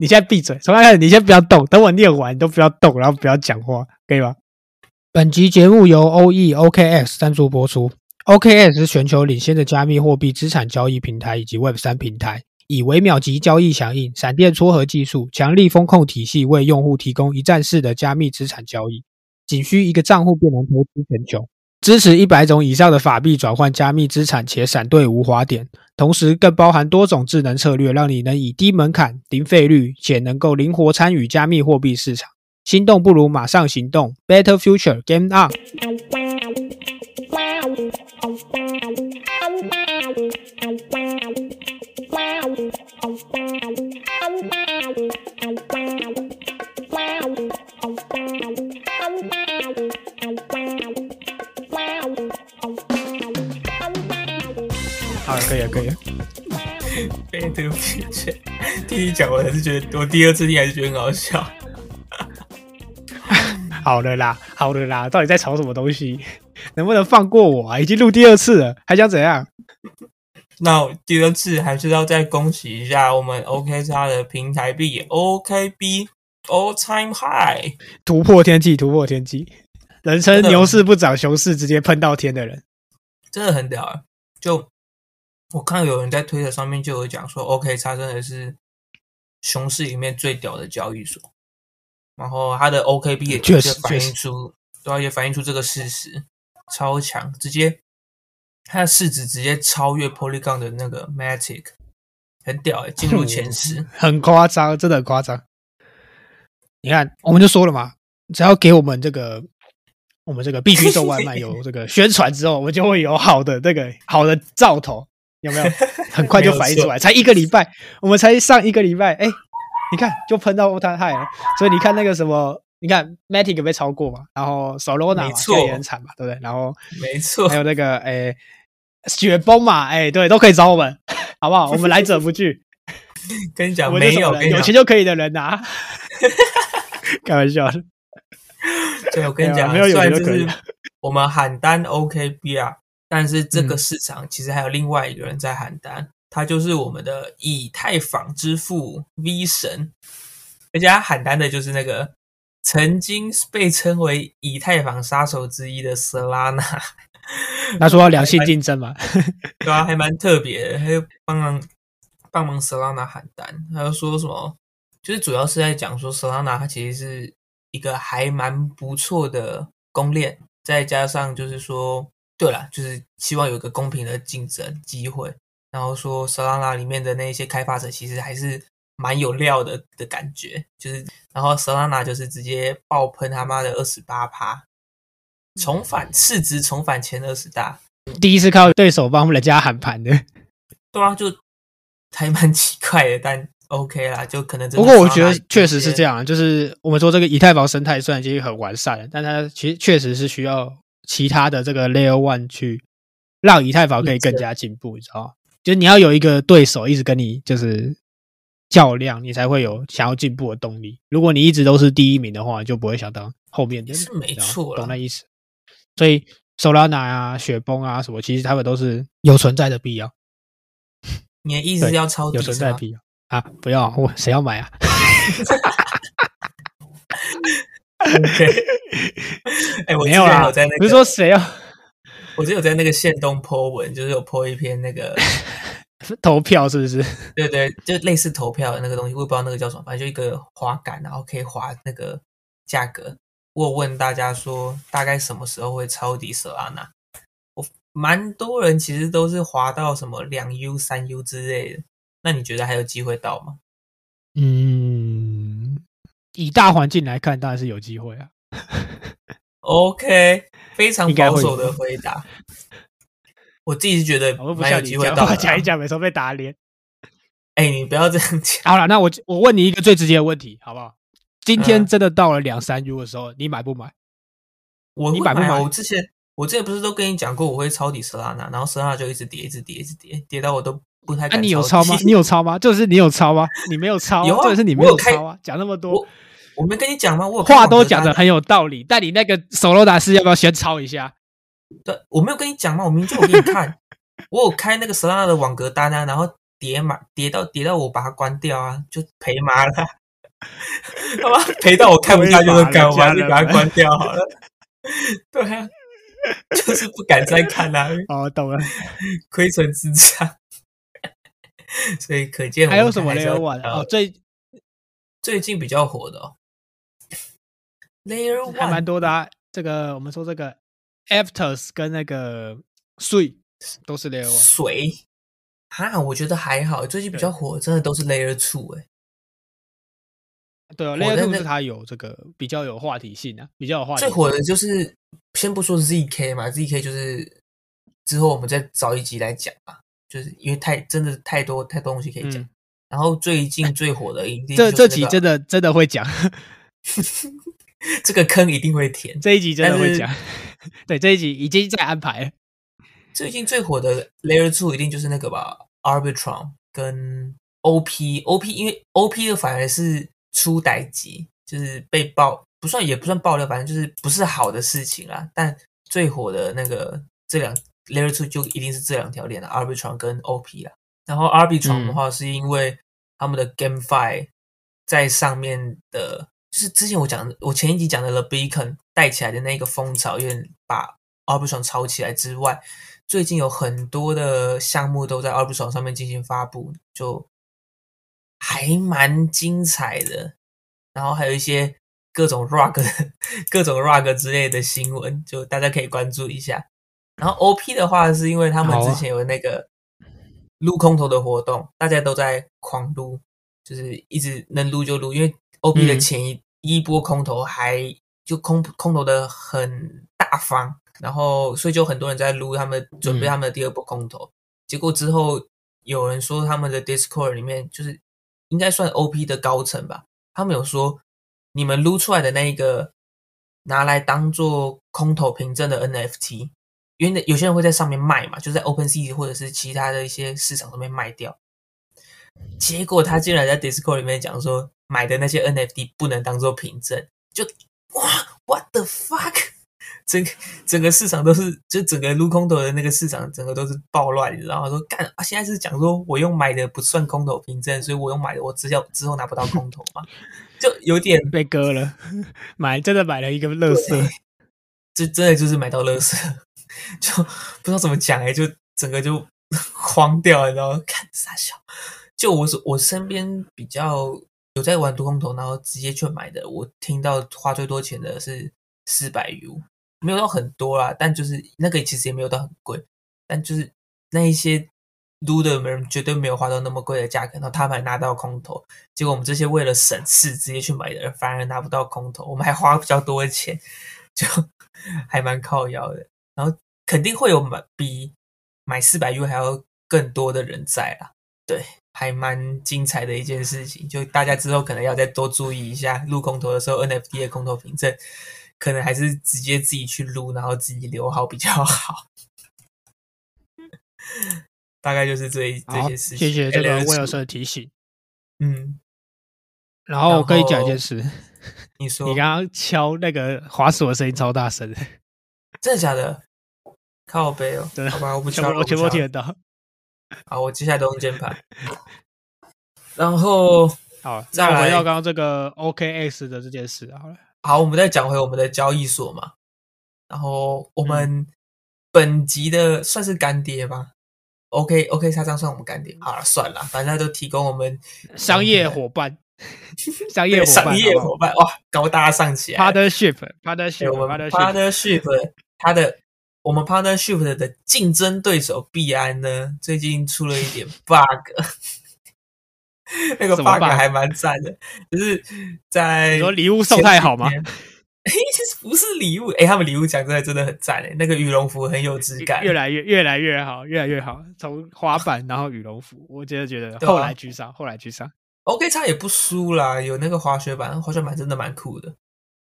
你现在闭嘴，从开始你先不要动，等我念完你都不要动，然后不要讲话，可以吗？本集节目由 OE OKX 赞助播出。OKX 是全球领先的加密货币资产交易平台以及 Web 三平台，以微秒级交易响应、闪电撮合技术、强力风控体系，为用户提供一站式的加密资产交易，仅需一个账户便能投资全球。支持一百种以上的法币转换加密资产，且闪对无滑点，同时更包含多种智能策略，让你能以低门槛、零费率且能够灵活参与加密货币市场。心动不如马上行动，Better Future Game On！好了，可以了，可以了。被这个骗钱，听你讲，我还是觉得我第二次听还是觉得很好笑。好了啦，好了啦，到底在吵什么东西？能不能放过我啊？已经录第二次了，还想怎样？那第二次还是要再恭喜一下我们 OK 叉的平台币 OKB All Time High 突破天际，突破天际，人称牛市不涨，熊市直接喷到天的人，真的很屌啊！就我看有人在推特上面就有讲说，OK 叉真的是熊市里面最屌的交易所。然后它的 OKB 也确实反映出，对，也反映出这个事实，超强，直接它的市值直接超越 Polygon 的那个 Matic，很屌哎，进入前 十，很夸张，真的很夸张。你看，我们就说了嘛，只要给我们这个，我们这个必须送外卖有这个宣传之后，我们就会有好的这个好的兆头，有没有？很快就反应出来，才一个礼拜，我们才上一个礼拜，哎。你看，就喷到欧太害了，所以你看那个什么，你看 Matic 被超过嘛，然后 Solana 也很惨嘛，对不对？然后没错，还有那个诶雪崩嘛，哎，对，都可以找我们，好不好？我们来者不拒。跟你讲，没有有钱就可以的人啊，开玩笑的。对，我跟你讲，没有有钱就可以。我们喊单 OKB 啊，但是这个市场其实还有另外一个人在喊单。他就是我们的以太坊之父 V 神，而且他喊单的就是那个曾经被称为以太坊杀手之一的 Solana。他说要良性竞争嘛，对啊，还蛮特别的，他就帮忙帮忙 Solana 喊单，他就说什么，就是主要是在讲说 Solana 它其实是一个还蛮不错的公链，再加上就是说，对了，就是希望有一个公平的竞争机会。然后说，Solana 里面的那些开发者其实还是蛮有料的的感觉，就是，然后 Solana 就是直接爆喷他妈的二十八趴，重返市值重返前二十大，第一次靠对手帮人家喊盘的，对啊，就还蛮奇怪的，但 OK 啦，就可能。不过我觉得确实是这样，就是我们说这个以太坊生态虽然已经很完善了，但它其实确实是需要其他的这个 Layer One 去让以太坊可以更加进步，你知道吗？就是你要有一个对手一直跟你就是较量，你才会有想要进步的动力。如果你一直都是第一名的话，就不会想到后面的。是没错，懂那意思。所以，Solana 啊、雪崩啊什么，其实他们都是有存在的必要。你的意思要抄有存在必要啊？不要，我谁要买啊 哎，我没有啊，在那不是说谁啊。我只有在那个县东 po 文，就是有 po 一篇那个 投票，是不是？对对，就类似投票的那个东西，我也不知道那个叫什么，反正就一个滑杆，然后可以滑那个价格。我问大家说，大概什么时候会抄底 Solana？我蛮多人其实都是滑到什么两 U、三 U 之类的。那你觉得还有机会到吗？嗯，以大环境来看，当然是有机会啊。OK。非常保守的回答，我自己是觉得蛮有机会到。讲一讲，每次被打脸。哎，你不要这样讲。好了，那我我问你一个最直接的问题，好不好？今天真的到了两三 U 的时候，你买不买？我你买不买？我之前我之前不是都跟你讲过，我会抄底 Solana，然后 Solana 就一直跌，一直跌，一直跌，跌到我都不太。那你有抄吗？你有抄吗？就是你有抄吗？你没有抄，有者是你没有抄啊？讲那么多。我没跟你讲吗？我话都讲的很有道理，但你那个手罗达斯要不要先抄一下？对，我没有跟你讲吗？我明天我给你看，我有开那个 Solana 的网格单啊，然后叠码叠到叠到我把它关掉啊，就赔麻了。他妈赔到我看不下去就干，我把就把它关掉好了。对啊，就是不敢再看啦。哦，懂了，亏损之差。所以可见还有什么 Layer One 哦，最最近比较火的哦，Layer One 还蛮多的啊。这个我们说这个 Afters 跟那个水都是 Layer One。水哈，我觉得还好。最近比较火，真的都是 Layer Two 哎。对啊，Layer Two 是它有这个比较有话题性啊，比较有话题。最火的就是先不说 ZK 嘛，ZK 就是之后我们再找一集来讲吧。就是因为太真的太多太多东西可以讲，然后最近最火的一定这这集真的真的会讲，这个坑一定会填，这一集真的会讲，对这一集已经在安排。最近最火的 Layer Two 一定就是那个吧，Arbitrum 跟 OP，OP 因为 OP 的反而是出歹集，就是被爆不算也不算爆料，反正就是不是好的事情啦。但最火的那个这两。Layer Two 就一定是这两条链的 Arbitrum 跟 OP 啦。然后 Arbitrum 的话，是因为他们的 GameFi 在上面的，就是之前我讲，我前一集讲的 The Beacon 带起来的那个风潮，有点把 Arbitrum 炒起来之外，最近有很多的项目都在 Arbitrum 上面进行发布，就还蛮精彩的。然后还有一些各种 Rug、各种 Rug 之类的新闻，就大家可以关注一下。然后 O P 的话，是因为他们之前有那个撸空投的活动，大家都在狂撸，就是一直能撸就撸。因为 O P 的前一一波空投还就空空投的很大方，然后所以就很多人在撸，他们准备他们的第二波空投。结果之后有人说他们的 Discord 里面，就是应该算 O P 的高层吧，他们有说你们撸出来的那一个拿来当做空投凭证的 N F T。因为有些人会在上面卖嘛，就在 Open Sea 或者是其他的一些市场上面卖掉。结果他竟然在 Discord 里面讲说，买的那些 NFT 不能当做凭证，就哇，What the fuck！整个整个市场都是，就整个撸空头的那个市场，整个都是暴乱，你知道吗？说干啊，现在是讲说我用买的不算空头凭证，所以我用买的我只要之后拿不到空头嘛，就有点 被割了。买真的买了一个乐色，这真的就是买到乐色。就不知道怎么讲哎，就整个就 慌掉了，然后看傻笑。就我我身边比较有在玩多空头，然后直接去买的，我听到花最多钱的是四百 U，没有到很多啦，但就是那个其实也没有到很贵，但就是那一些撸的人绝对没有花到那么贵的价格，然后他们还拿到空头，结果我们这些为了省事直接去买的反而拿不到空头，我们还花比较多的钱，就还蛮靠腰的。然后肯定会有买比买四百 U 还要更多的人在啦，对，还蛮精彩的一件事情。就大家之后可能要再多注意一下，录空投的时候 NFT 的空投凭证，可能还是直接自己去录，然后自己留好比较好。大概就是这这些事情。谢谢这个威尔森的提醒。嗯，然后我跟你讲一件事，你说你刚刚敲那个滑鼠的声音超大声。真的假的？靠背哦，好吧，我不敲，我全部听得到。好，我接下来都用键盘。然后，好，再回到刚刚这个 OKX 的这件事，好了。好，我们再讲回我们的交易所嘛。然后，我们本集的算是干爹吧？OK，OK，他这样算我们干爹。好了，算了，反正都提供我们商业伙伴。商业商业伙伴哇，高大上起来。Partnership，Partnership，Partnership，他的我们 Partnership 的竞争对手币安呢，最近出了一点 bug，那个 bug 还蛮赞的，就是在说礼物送太好吗？其实不是礼物，哎，他们礼物讲真的真的很赞诶，那个羽绒服很有质感，越来越越来越好，越来越好。从滑板然后羽绒服，我真的觉得后来居上，后来居上。OK 叉也不输啦，有那个滑雪板，滑雪板真的蛮酷的。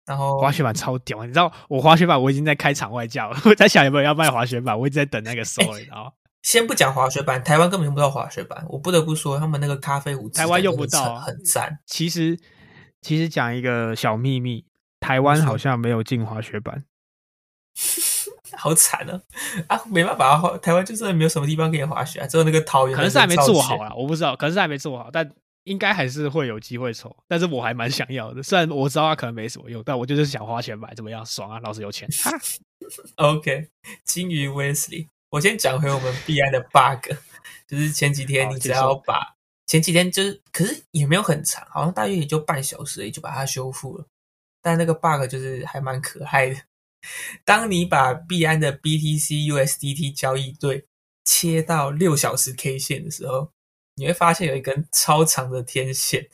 然后滑雪板超屌，你知道我滑雪板我已经在开场外叫了，我在想有没有要卖滑雪板，我一直在等那个收，你知道先不讲滑雪板，台湾根本用不到滑雪板，我不得不说他们那个咖啡壶，台湾用不到，很赞。其实其实讲一个小秘密，台湾好像没有进滑雪板。好惨啊！啊，没办法啊，台湾就真的没有什么地方可以滑雪啊，只有那个桃园，可能是还没做好啊，我不知道，可能是还没做好，但应该还是会有机会抽。但是我还蛮想要的，虽然我知道它可能没什么用，但我就是想花钱买，怎么样？爽啊！老子有钱。OK，金鱼 Wesley，我先讲回我们币安的 bug，就是前几天你只要把前几天就是，可是也没有很长，好像大约也就半小时而已就把它修复了。但那个 bug 就是还蛮可爱的。当你把币安的 BTC USDT 交易对切到六小时 K 线的时候，你会发现有一根超长的天线，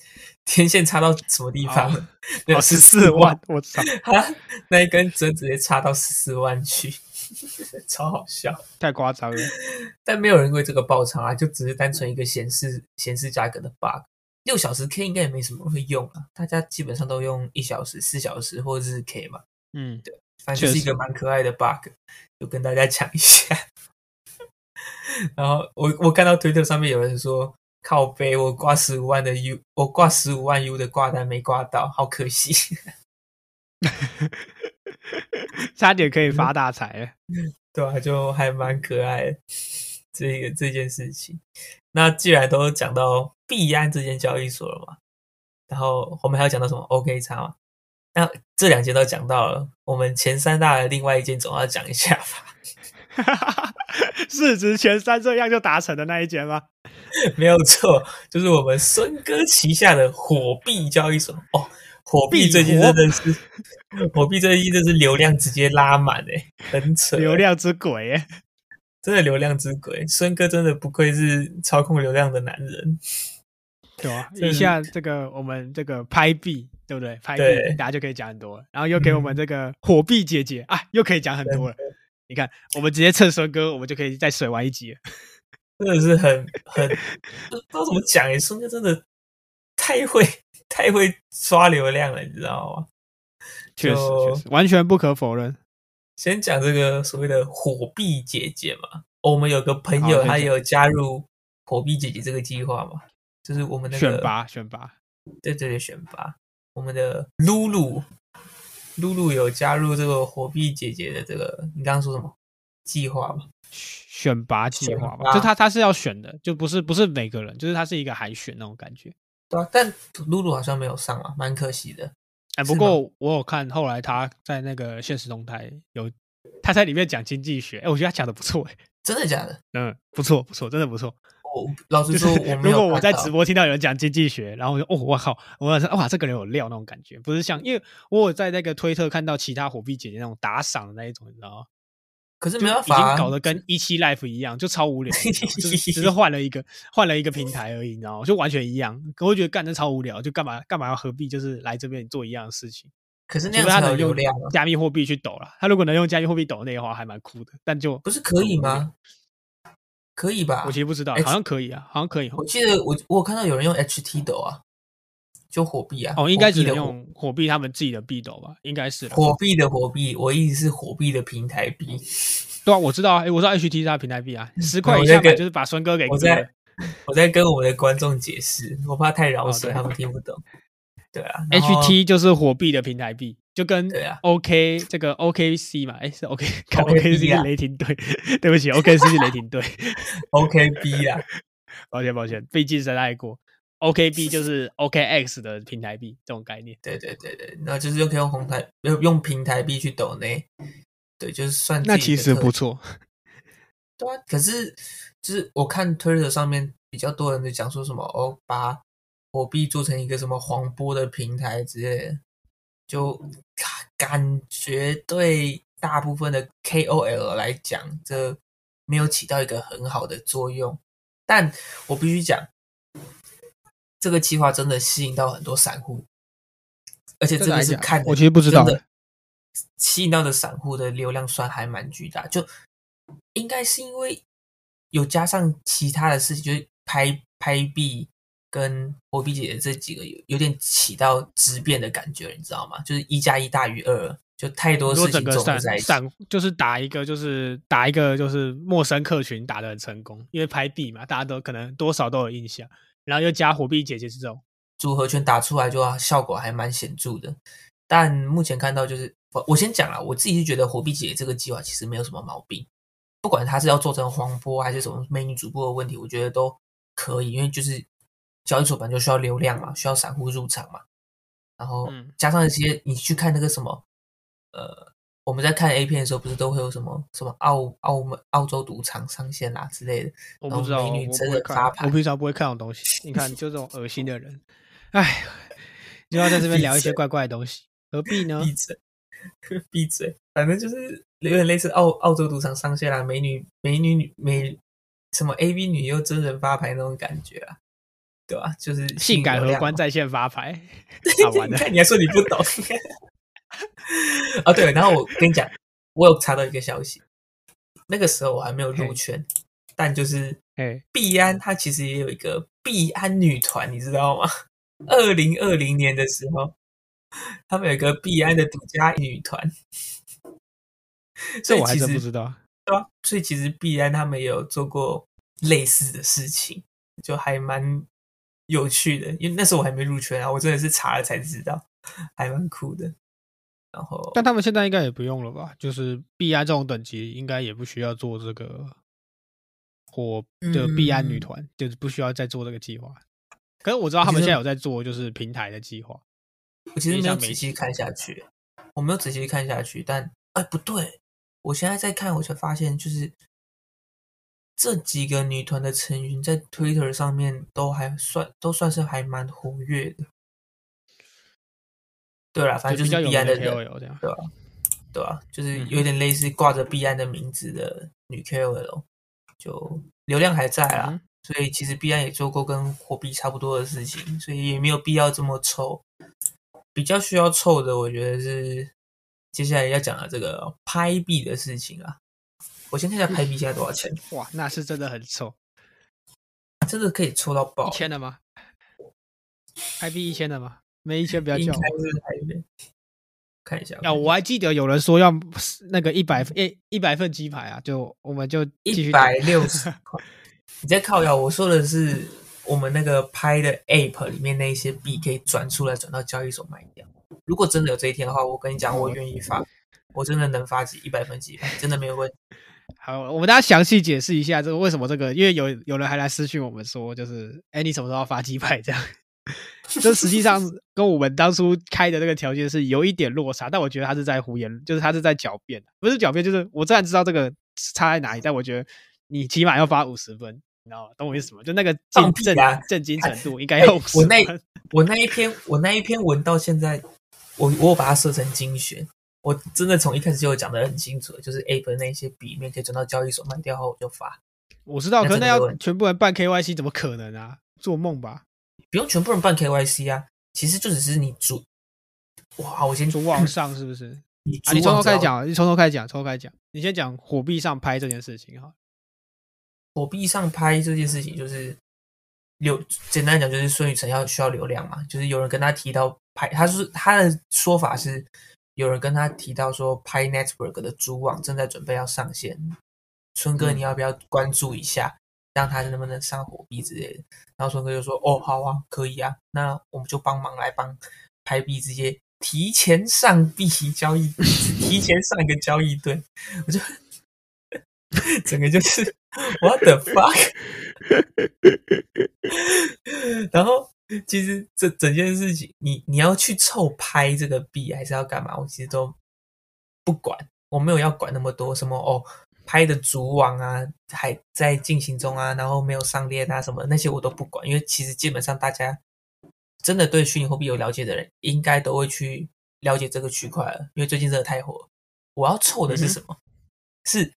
天线插到什么地方？哦对哦，十四万，我操，它那一根针直接插到十四万去，超好笑。太夸张了。但没有人为这个爆仓啊，就只是单纯一个显示显示价格的 bug。六小时 K 应该也没什么人会用啊，大家基本上都用一小时、四小时或者是 K 嘛，嗯，反正就是一个蛮可爱的 bug，就跟大家讲一下。然后我我看到推特上面有人说，靠背我挂十五万的 U，我挂十五万 U 的挂单没挂到，好可惜。差点可以发大财了。对啊，就还蛮可爱的这个这件事情。那既然都讲到币安这间交易所了嘛，然后我们还要讲到什么 OK 叉嘛？那这两间都讲到了，我们前三大的另外一间总要讲一下吧？市值前三这样就达成的那一间吗？没有错，就是我们孙哥旗下的火币交易所哦。火币最近真的是，火币最近真是流量直接拉满诶、很扯、流量之鬼哎，真的流量之鬼，孙哥真的不愧是操控流量的男人。对吧？这一下这个我们这个拍币，对不对？拍币大家就可以讲很多了，然后又给我们这个火币姐姐啊，又可以讲很多了。你看，我们直接蹭孙哥，我们就可以再水玩一集了。真的是很很不知道怎么讲诶，孙哥真的太会太会刷流量了，你知道吗？确实，确实，完全不可否认。先讲这个所谓的火币姐姐嘛，我们有个朋友他有加入火币姐姐这个计划嘛，就是我们那个选拔，选拔，对对对选拔，我们的露露露露有加入这个火币姐姐的这个，你刚刚说什么计划吗？选拔计划选拔嘛，就他他是要选的，就不是不是每个人，就是他是一个海选那种感觉。对啊，但露露好像没有上啊，蛮可惜的。哎，不过我有看后来他在那个现实动态有他在里面讲经济学，哎，我觉得他讲的不错，哎，真的假的？嗯，不错不错，真的不错。我老实就是说，我没有如果我在直播听到有人讲经济学，然后我就哦，我靠，我想说哇，这个人有料那种感觉，不是像因为我有在那个推特看到其他火币姐姐那种打赏的那一种，你知道吗？可是没办法、啊，经搞得跟一期 life 一样，就超无聊，就是只是换了一个换了一个平台而已，你知道吗？就完全一样。可我觉得干这超无聊，就干嘛干嘛要何必就是来这边做一样的事情？可是那除样才有非他能用流量啊，加密货币去抖了，他如果能用加密货币抖那的话，还蛮酷的。但就不是可以吗？可以吧？我其实不知道，H- 好像可以啊，好像可以哦。我记得我我有看到有人用 HT 抖啊，就火币啊。哦，应该只能用火币他们自己的币斗吧？应该是火币的火币，我意思是火币的平台币。对啊，我知道啊，诶我知道 HT 是他平台币啊，十块以下买就是把孙哥给割我在了。我在跟我们的观众解释，我怕太饶舌，哦他们听不懂。对啊 HT 就是火币的平台币，就跟 OK 这个 OKC 嘛，哎是 OK，看 OKB OKC 啊。是雷霆队，对不起，OKC 是雷霆队，OKB 啊，抱歉抱歉，被晋升爱过。OKB 就是 OKX 的平台币这种概念，对对对对，那就是用可以用红台用用平台币去抖内，对，就是算那其实不错。对啊，可是就是我看 Twitter 上面比较多人在讲说什么哦，把火币做成一个什么黄波的平台之类的，就感觉对大部分的 KOL 来讲，这没有起到一个很好的作用。但我必须讲，这个计划真的吸引到很多散户，而且真的是看我其实不知道的吸引到的散户的流量算还蛮巨大，就应该是因为有加上其他的事情，就是拍拍币跟火币姐姐这几个有有点起到质变的感觉，你知道吗？就是一加一大于二，就太多说事情整个散综合在一起。散就是打一个就是打一个就是陌生客群打的很成功，因为拍币嘛，大家都可能多少都有印象，然后又加火币姐姐这种，组合拳打出来就效果还蛮显著的。但目前看到就是我我先讲了，我自己是觉得火币姐这个计划其实没有什么毛病，不管他是要做成黄波还是什么美女主播的问题，我觉得都可以，因为就是交易所本来就需要流量嘛，需要散户入场嘛，然后嗯。加上一些你去看那个什么，呃，我们在看 A 片的时候，不是都会有什么什么澳澳门澳洲赌场上线啦之类的，我不知道，美女真人发牌。我平常不会看这种东西。你看，就这种恶心的人，哎，就要在这边聊一些怪怪的东西，何必呢？闭嘴，闭嘴，反正就是有点类似澳澳洲赌场上线啦，美女美女女美什么 A V 女优真人发牌那种感觉啊，对吧？就是性感荷官在。在线发牌，好玩的。你看，你还说你不懂。啊，对，然后我跟你讲，我有查到一个消息，那个时候我还没有入圈，但就是哎，币安它其实也有一个币安女团，你知道吗？二零二零年的时候，他们有一个币安的独家女团，所以我还真不知道。对啊，所以其实币安他们也有做过类似的事情，就还蛮有趣的。因为那时候我还没入圈啊，我真的是查了才知道，还蛮酷的。然后，但他们现在应该也不用了吧？就是 B 安这种等级，应该也不需要做这个火的 B 安女嗯团，就是不需要再做这个计划。可是我知道他们现在有在做，就是平台的计划。我其实没有仔细看下去，我没有仔细看下去，但哎，不对，我现在在看，我才发现就是这几个女团的成员在 Twitter 上面都还算都算是还蛮活跃的。对啦，反正就是比较有名的币安的人。对吧、对吧、就是嗯有点类似挂着币安的名字的女 KOL，就流量还在啦。嗯所以其实币安也做过跟货币差不多的事情，所以也没有必要这么臭。比较需要臭的，我觉得是接下来要讲的这个拍币的事情啊。我先看一下拍币现在多少钱，哇，那是真的很臭。真的可以抽到爆一，千的吗？拍币一千的吗？没一千不要叫看一下。啊，我还记得有人说要那个一百一一百份鸡排啊，就我们就一百六十 块。你在靠谣，我说的是我们那个拍的 App 里面那一些币可以转出来，转到交易所卖掉。如果真的有这一天的话，我跟你讲，我愿意发，我真的能发几一百分鸡排，真的没有问题。好，我们大家详细解释一下这个为什么这个，因为有有人还来私讯我们说，就是哎，你什么时候要发鸡排这样？这实际上跟我们当初开的那个条件是有一点落差，但我觉得他是在胡言，就是他是在狡辩，不是狡辩，就是我虽然知道这个差在哪里，但我觉得你起码要发五十分，你知道吗？懂我意思吗？就那个震震震惊程度应该要哎50我那分我那一篇我那一篇文到现在，我我有把它设成精选，我真的从一开始就有讲的很清楚，就是 A 本那些笔面可以转到交易所卖掉后，我就发，我知道，可是那要全部人办 KYC 怎么可能啊？做梦吧！不用全部人办 KYC 啊，其实就只是你主，哇，我先主网上是不是？你啊，你从头开始讲，你从头开始讲，从头开始讲。你先讲火币上拍这件事情哈。火币上拍这件事情，就是流简单讲就是孙宇晨要需要流量嘛，就是有人跟他提到拍，他是他的说法是有人跟他提到说拍 Network 的主网正在准备要上线，春哥嗯你要不要关注一下，让他能不能上火币之类的？然后春哥就说哦好啊，可以啊，那我们就帮忙来帮拍币直接提前上币交易，提前上一个交易对，我就 整个就是 what the fuck。然后其实这整件事情，你你要去凑拍这个币，还是要干嘛？我其实都不管，我没有要管那么多，什么哦拍的主网啊还在进行中啊，然后没有上链啊什么那些我都不管，因为其实基本上大家真的对虚拟货币有了解的人，应该都会去了解这个区块了，因为最近真的太火了。我要凑的是什么？是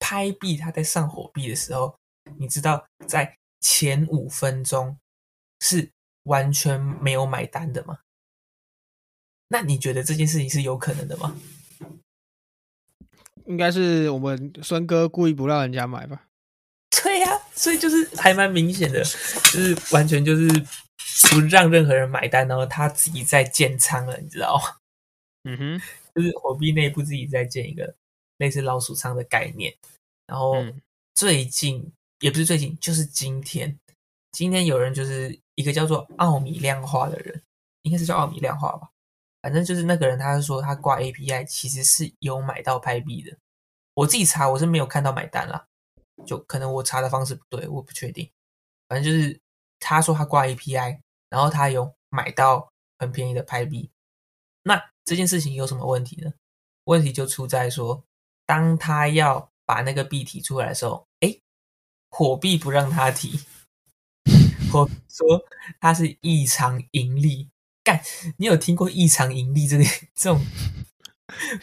拍币，它在上火币的时候，你知道在前五分钟是完全没有买单的吗？那你觉得这件事情是有可能的吗？应该是我们孙哥故意不让人家买吧？对呀、所以就是还蛮明显的，就是完全就是不让任何人买单，然后他自己在建仓了，你知道吗？嗯哼，就是火币内部自己在建一个类似老鼠仓的概念。然后嗯最近、也不是最近，就是今天，今天有人就是一个叫做奥米量化的人，应该是叫奥米量化吧，反正就是那个人，他是说他挂 API 其实是有买到拍币的。我自己查我是没有看到买单啦，就可能我查的方式不对，我不确定。反正就是他说他挂 API，然后他有买到很便宜的拍币。那这件事情有什么问题呢？问题就出在说，当他要把那个币提出来的时候，哎，火币不让他提。我说它是异常盈利，干，你有听过异常盈利这个这种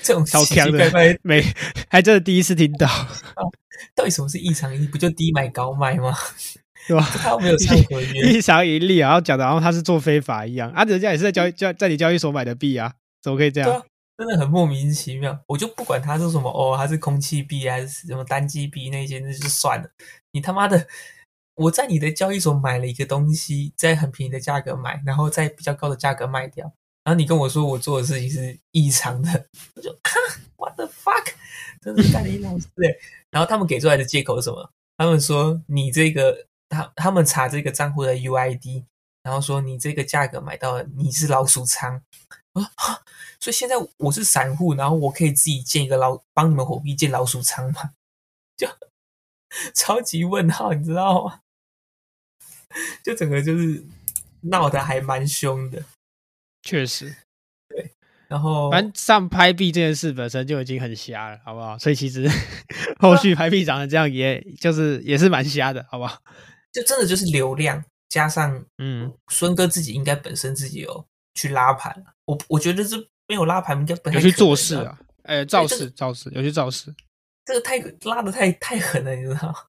这种超强的？没，还真的第一次听到。到底什么是异常盈利？不就低买高卖吗？对吧？他没有唱合约，异常盈利，然后讲的，然后他是做非法一样啊，人家也是在交易交在你交易所买的币啊，怎么可以这样？真的很莫名其妙。我就不管他是什么哦，还是空气币还是什么单机币那些，那就算了。你他妈的！我在你的交易所买了一个东西，在很便宜的价格买，然后在比较高的价格卖掉，然后你跟我说我做的事情是异常的，我就 What the fuck，真是干你老师哎！然后他们给出来的借口是什么？他们说你这个他他们查这个账户的 UID，然后说你这个价格买到了，你是老鼠仓啊！所以现在我是散户，然后我可以自己建一个老帮你们火币建老鼠仓吗？就超级问号，你知道吗？就整个就是闹得还蛮凶的，确实，对。然后反正上拍币这件事本身就已经很瞎了，好不好？所以其实 后续拍币长得这样，也就是也是蛮瞎的，好不好？就真的就是流量加上，嗯，孙哥自己应该本身自己有去拉盘我我觉得这没有拉盘，应该本有去做事啊，哎，造势造势，有去造势，这个太拉的太太狠了，你知道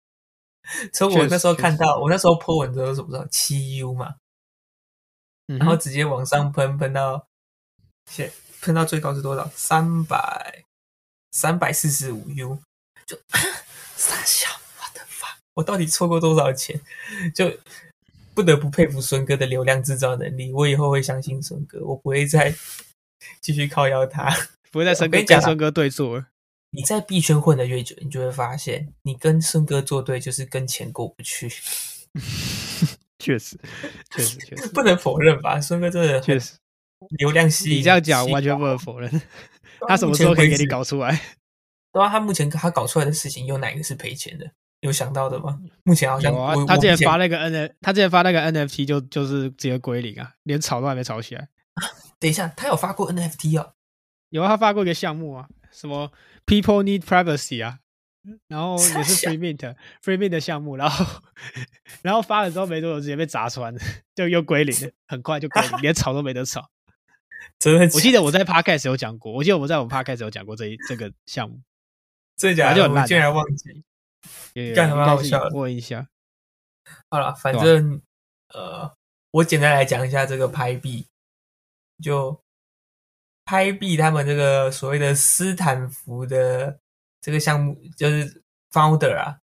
吗？从我那时候看到，我那时候破文的时候什么时候七 U 嘛，然后直接往上喷，喷到现喷到最高是多少？三百三百四十五 U，就 傻笑，我的妈！我到底错过多少钱？就不得不佩服孙哥的流量制造能力。我以后会相信孙哥，我不会再继续靠邀他，不会再跟孙哥对坐。你在币圈混的越久，你就会发现，你跟孙哥作对就是跟钱过不去。确实，确实，确实不能否认吧？孙哥真的确实流量吸引。你这样讲完全不能否认。他什么时候可以给你搞出来？对啊，他目前他搞出来的事情有哪个是赔钱的？有想到的吗？目前好像他之前发那个 N，他之前发那个 NFT 就就是直接归零啊，连炒都还没炒起来。等一下，他有发过 NFT 啊？有啊，他发过一个项目啊，什么？People need privacy 啊，然后也是 free mint，free mint 的项目，然后 然后发了之后没多久直接被砸穿，就又归零了，很快就归零，连吵都没得炒。真的？我记得我在 podcast 有讲过，我记得我在我们 podcast 有讲过这一这个项目，真的假的？我竟然忘记，干什么好笑？问一下。好了，反正呃，我简单来讲一下这个拍币，就。拍币他们这个所谓的斯坦福的这个项目就是 founder 啊，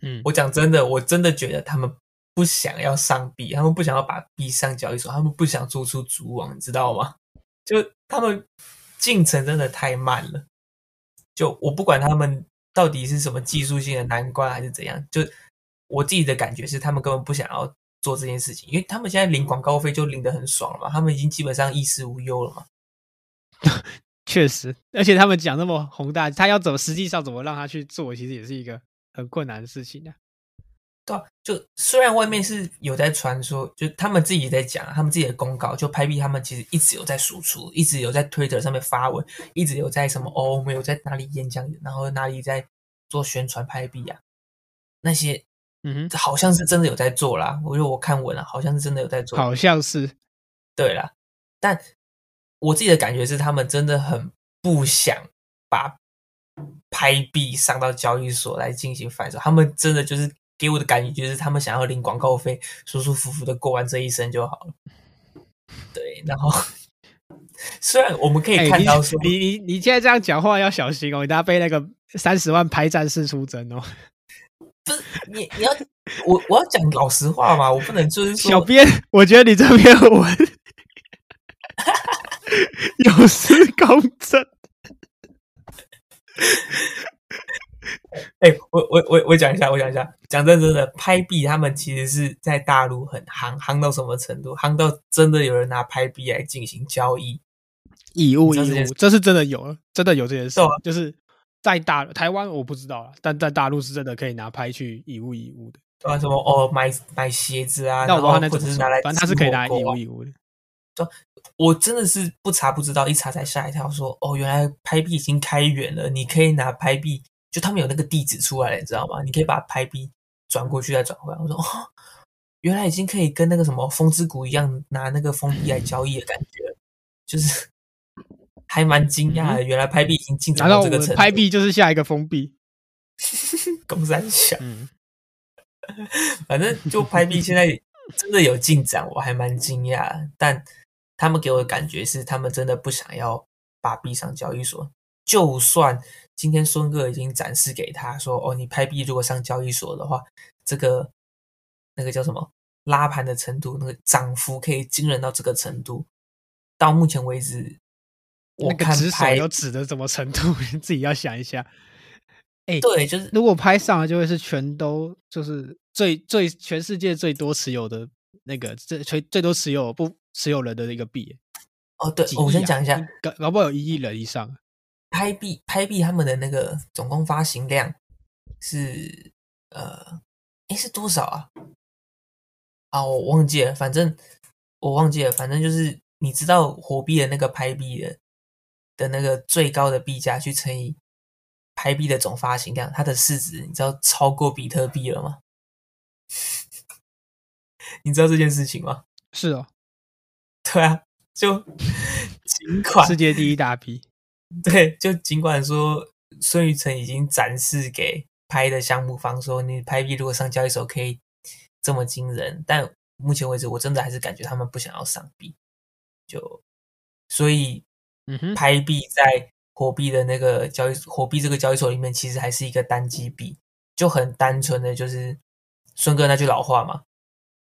嗯，我讲真的，我真的觉得他们不想要上币，他们不想要把币上交易所，他们不想做出主网，你知道吗？就他们进程真的太慢了。就我不管他们到底是什么技术性的难关还是怎样，就我自己的感觉是，他们根本不想要做这件事情，因为他们现在领广告费就领的很爽了嘛，他们已经基本上衣食无忧了嘛。确实，而且他们讲那么宏大，他要怎么实际上怎么让他去做，其实也是一个很困难的事情啊。对，就虽然外面是有在传说，就他们自己在讲，他们自己的公告，就拍币，他们其实一直有在输出，一直有在 Twitter 上面发文，一直有在什么哦，我们有在哪里演讲，然后哪里在做宣传拍币啊，那些，嗯，好像是真的有在做啦。我觉得我看文了，好像是真的有在做，好像是，对啦，但。我自己的感觉是，他们真的很不想把拍币上到交易所来进行贩售。他们真的就是给我的感觉，就是他们想要领广告费，舒舒服服的过完这一生就好了。对，然后虽然我们可以看到说，你你你现在这样讲话要小心哦，你等下被那个三十万拍战士出征哦。不是你你要我我要讲老实话嘛，我不能就是小编，我觉得你这篇文。有失公正。哎，我我我我讲一下，我讲一下，讲真真的，拍币他们其实是在大陆很夯，夯到什么程度？夯到真的有人拿拍币来进行交易。以物易物，这是真的有，真的有这件事啊，就是在大台湾我不知道了，但在大陆是真的可以拿拍去以物易物的。对啊，什么哦，买买鞋子啊，那我不知道那怎么说或者是拿来，反正他是可以拿来以物易物的。我真的是不查不知道，一查才吓一跳说哦，原来拍币已经开源了，你可以拿拍币，就他们有那个地址出来了，你知道吗？你可以把拍币转过去再转回来。我说哦，原来已经可以跟那个什么风之谷一样，拿那个封币来交易的感觉，就是 还蛮惊讶的。原来拍币已经进展到这个程度，拍币就是下一个封闭？公三小，嗯，反正就拍币现在真的有进展，我还蛮惊讶。但他们给我的感觉是，他们真的不想要把币上交易所。就算今天孙哥已经展示给他说，哦，你拍币如果上交易所的话，这个那个叫什么拉盘的程度，那个涨幅可以惊人到这个程度。到目前为止，我那个指手看拍有指的什么程度，你自己要想一下。哎，对，就是如果拍上了，就会是全都就是最最全世界最多持有的那个最最最多持有不持有人的一个币，哦，对几，我先讲一下，搞搞不好有一亿人以上。拍币拍币他们的那个总共发行量是呃，哎是多少啊？啊，我忘记了，反正我忘记了，反正就是你知道火币的那个拍币的的那个最高的币价去乘以拍币的总发行量，它的市值你知道超过比特币了吗？你知道这件事情吗？是哦，对啊，就尽管世界第一大币。对，就尽管说孙宇晨已经展示给拍的项目方说，你拍币如果上交易所可以这么惊人，但目前为止我真的还是感觉他们不想要上币，就所以嗯哼，拍币在火币的那个交易火币这个交易所里面，其实还是一个单机币，就很单纯的就是孙哥那句老话嘛，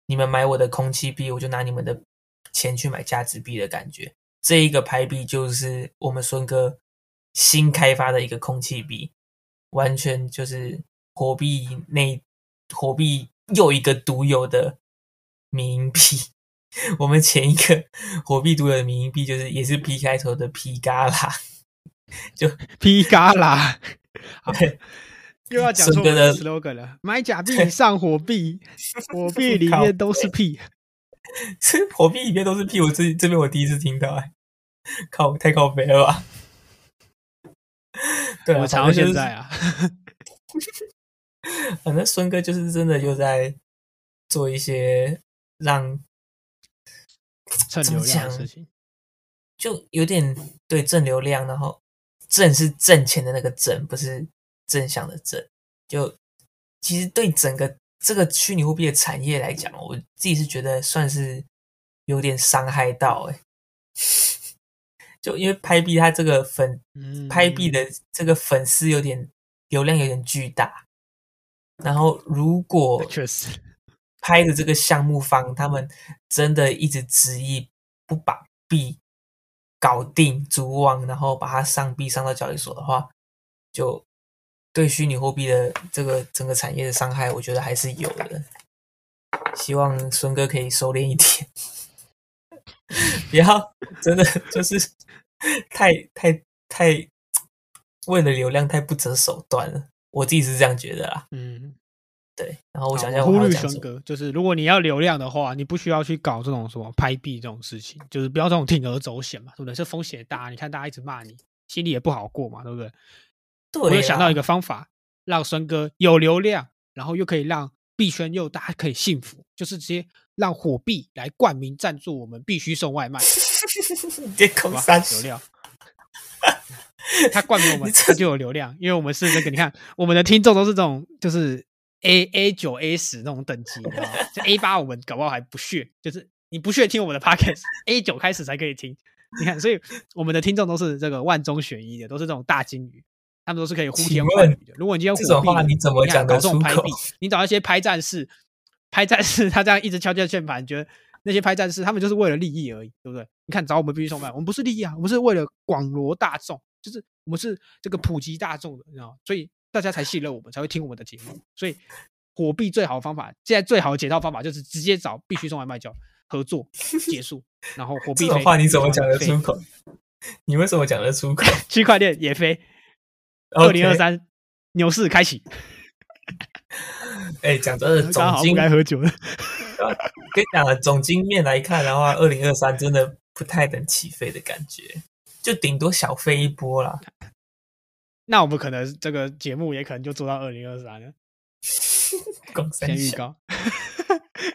你们买我的空气币，我就拿你们的钱去买价值币的感觉。这一个拍币就是我们孙哥新开发的一个空气币，完全就是火币内火币又一个独有的民营币。我们前一个火币独有的民营币就是也是 P 开头的 P 嘎啦，就 P 嘎啦，好对又要讲错我孙哥的的 slogan 了。买假币上火币，火币里面都是屁。是火币里面都是屁，我这这边我第一次听到、哎，靠，太靠北了吧？对啊，我查到现在啊，反正孙哥就是真的又在做一些让蹭流量的事情。就有点对挣流量，然后挣是挣钱的那个挣，不是正向的正。就其实对整个这个虚拟货币的产业来讲，我自己是觉得算是有点伤害到哎、就因为拍币它这个粉嗯，拍币的这个粉丝有点流量有点巨大，然后如果 确实，拍的这个项目方，他们真的一直执意不把币搞定主网，然后把它上币上到交易所的话，就对虚拟货币的这个整个产业的伤害，我觉得还是有的。希望孙哥可以收敛一点，不要真的就是太太太为了流量太不择手段了。我自己是这样觉得啦。嗯，对，然后我想想我呼还要讲什么？吁孙哥，就是如果你要流量的话，你不需要去搞这种什么拍币这种事情，就是不要这种铤而走险嘛，对不对？这风险大，你看大家一直骂你，心里也不好过嘛，对不对？对我有想到一个，方法，让孙哥有流量，然后又可以让币圈又大家可以幸福，就是直接让火币来冠名赞助我们，必须送外卖，别好吧空三？流量。他冠名我们，这他就有流量，因为我们是那个，你看我们的听众都是这种，就是 A A 九 A 十那种等级，你知道吗？就 A 八我们搞不好还不屑，就是你不屑听我们的 podcast，A 九开始才可以听。你看，所以我们的听众都是这个万中选一的，都是这种大金鱼，他们都是可以呼天问唤雨的。如果你今天这种话你怎么看讲得出口？你找一些拍战士，拍战士他这样一直敲敲键盘，你觉得那些拍战士他们就是为了利益而已，对不对？你看找我们必须送饭，我们不是利益啊，我们是为了广罗大众，就是我们是这个普及大众的，你知道吗？所以大家才信任我们，才会听我们的节目。所以火币最好的方法，现在最好的解套方法就是直接找必须送外卖叫合作 结束，然后火币这种话你怎么讲得出口？你为什么讲得出口？区块链也飞，二零二三牛市开启。哎，讲真的，刚总经该喝酒了。跟你讲了，总经面来看的话，二零二三真的不太能起飞的感觉，就顶多小飞一波啦。那我们可能这个节目也可能就做到二零二三了，先预小，告。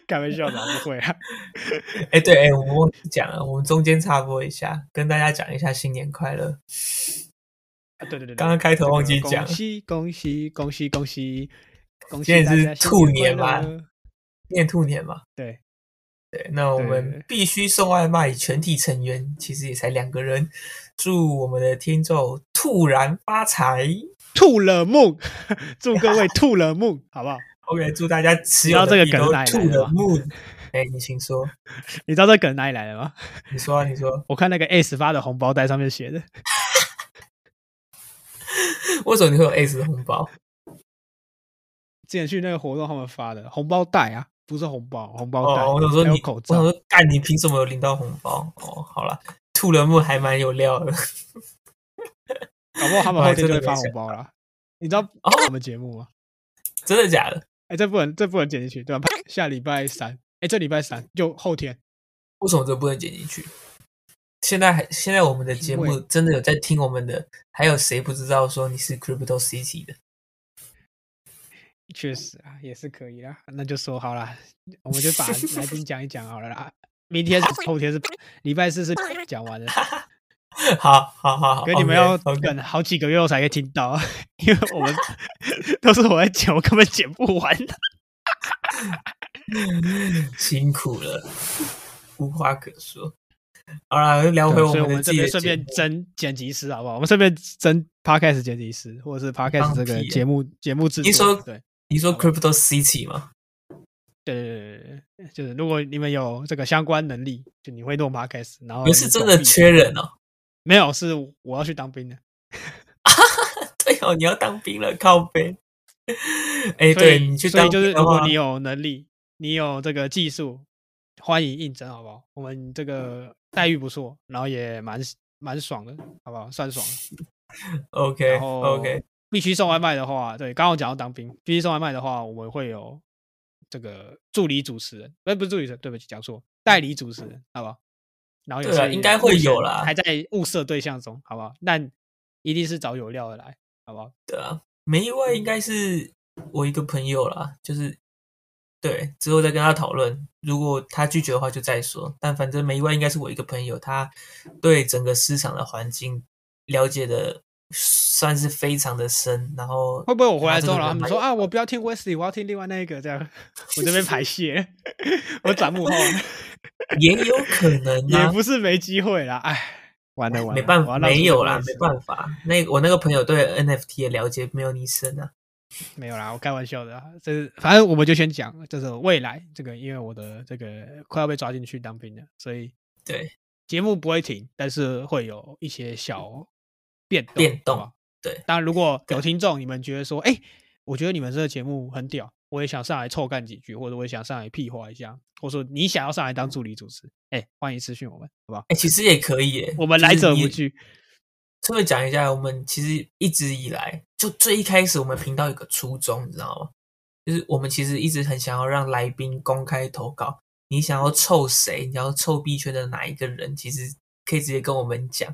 开玩笑的，不会啊。哎，对，哎，我们讲了，我们中间插播一下，跟大家讲一下新年快乐。啊对对对对，刚刚开头忘记这个讲恭喜恭喜恭喜恭喜恭喜现在是兔年年嘛念兔年嘛，对，对，那我们必须送外卖，全体成员其实也才两个人，祝我们的听众突然发财。吐了梦，祝各位吐了梦，好不好？OK，祝大家持知道有的币都这个梗哪里吐了来的吗？moon。哎，你请说，你知道这梗哪里来的吗？你说啊，你说，我看那个 S 发的红包袋上面写的，为什么你会有 S 的红包？之前去那个活动他们发的红包袋啊，不是红包，红包袋，哦，我想说你。我想说，干你凭什么有领到红包？哦，好了，兔人木还蛮有料的。搞不好他们后天就会发红包了。你知道哦我们节目吗？真的假的？哎，这不能这不能剪进去，对吧？下礼拜三，哎，这礼拜三就后天，为什么这不能剪进去？现在还现在我们的节目真的有在听我们的，还有谁不知道说你是 Crypto City 的？确实啊，也是可以啦。那就说好了，我们就把来宾讲一讲好了啦。明天是后天是礼拜四是讲完了，好好好好，可你们要等好几个月我才可以听到，因为我们 都是我在剪，我根本剪不完。辛苦了，无话可说。好了，聊回所以我我们这边顺。便争剪辑师，好不好？我们顺便争 podcast 剪辑师，或者是 podcast 这个节目节目制你作。说对你说 Crypto City 吗？对对对对对，就是如果你们有这个相关能力，就你会弄 podcast，然后不是真的缺人哦。没有，是我要去当兵的。对哦，你要当兵了，靠背。哎，对你去所以就是如果你有能力，你有这个技术，欢迎应征，好不好？我们这个待遇不错，然后也蛮蛮爽的，好不好？算爽。OK OK，必须送外卖的话，对，刚刚讲到当兵，必须送外卖的话，我们会有这个助理主持人，不不是助理主持人，对不起，讲错，代理主持人，好不好？然后有对啊应该会有啦还在物色对象中，好不好？但一定是找有料的来，好不好？对啊，没意外应该是我一个朋友啦，就是对之后再跟他讨论，如果他拒绝的话就再说。但反正没意外应该是我一个朋友，他对整个市场的环境了解的算是非常的深，然后会不会我回来之后，然后他们说啊，我不要听 Wesley，我要听另外那一个，这样 我这边排泄，我转幕后 也有可能也啊，不是没机会啦，哎，完了完了，没办法，没有啦，没办法。那我那个朋友对 NFT 的了解没有你深啊。没有啦，我开玩笑的啊，这是反正我们就先讲，就是未来这个，因为我的这个快要被抓进去当兵了，所以对节目不会停，但是会有一些小变动。变动对当然如果有对听众你们觉得说，哎，我觉得你们这个节目很屌，我也想上来臭干几句，或者我也想上来屁话一下，或者说你想要上来当助理主持，哎，欢迎私讯我们，好不好？哎、其实也可以耶。我们来者就是你不拒。顺便讲一下，我们其实一直以来，就最一开始我们频道有个初衷，你知道吗？就是我们其实一直很想要让来宾公开投稿，你想要凑谁，你要凑币圈的哪一个人，其实可以直接跟我们讲。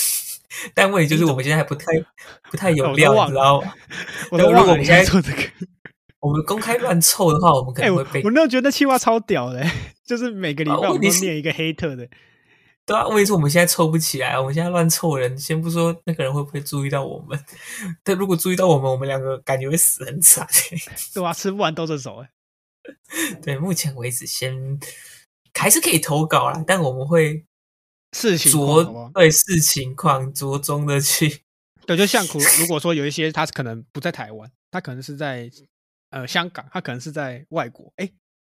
但问题就是我们现在还不太 不太有料，忘你知道吗？我都忘了你如果我们现在这个。我们公开乱凑的话，我们可能会被我那时候觉得那气话超屌的、就是每个礼拜我都念一个黑特的，对啊，问题是我们现在凑不起来，我们现在乱凑人，先不说那个人会不会注意到我们，但如果注意到我们，我们两个感觉会死很惨。对啊、吃不完兜着走、哎，对，目前为止先还是可以投稿啦，但我们会事情况对视情况着中的去。对，就像苦，如果说有一些他可能不在台湾，他可能是在呃香港，他可能是在外国，哎、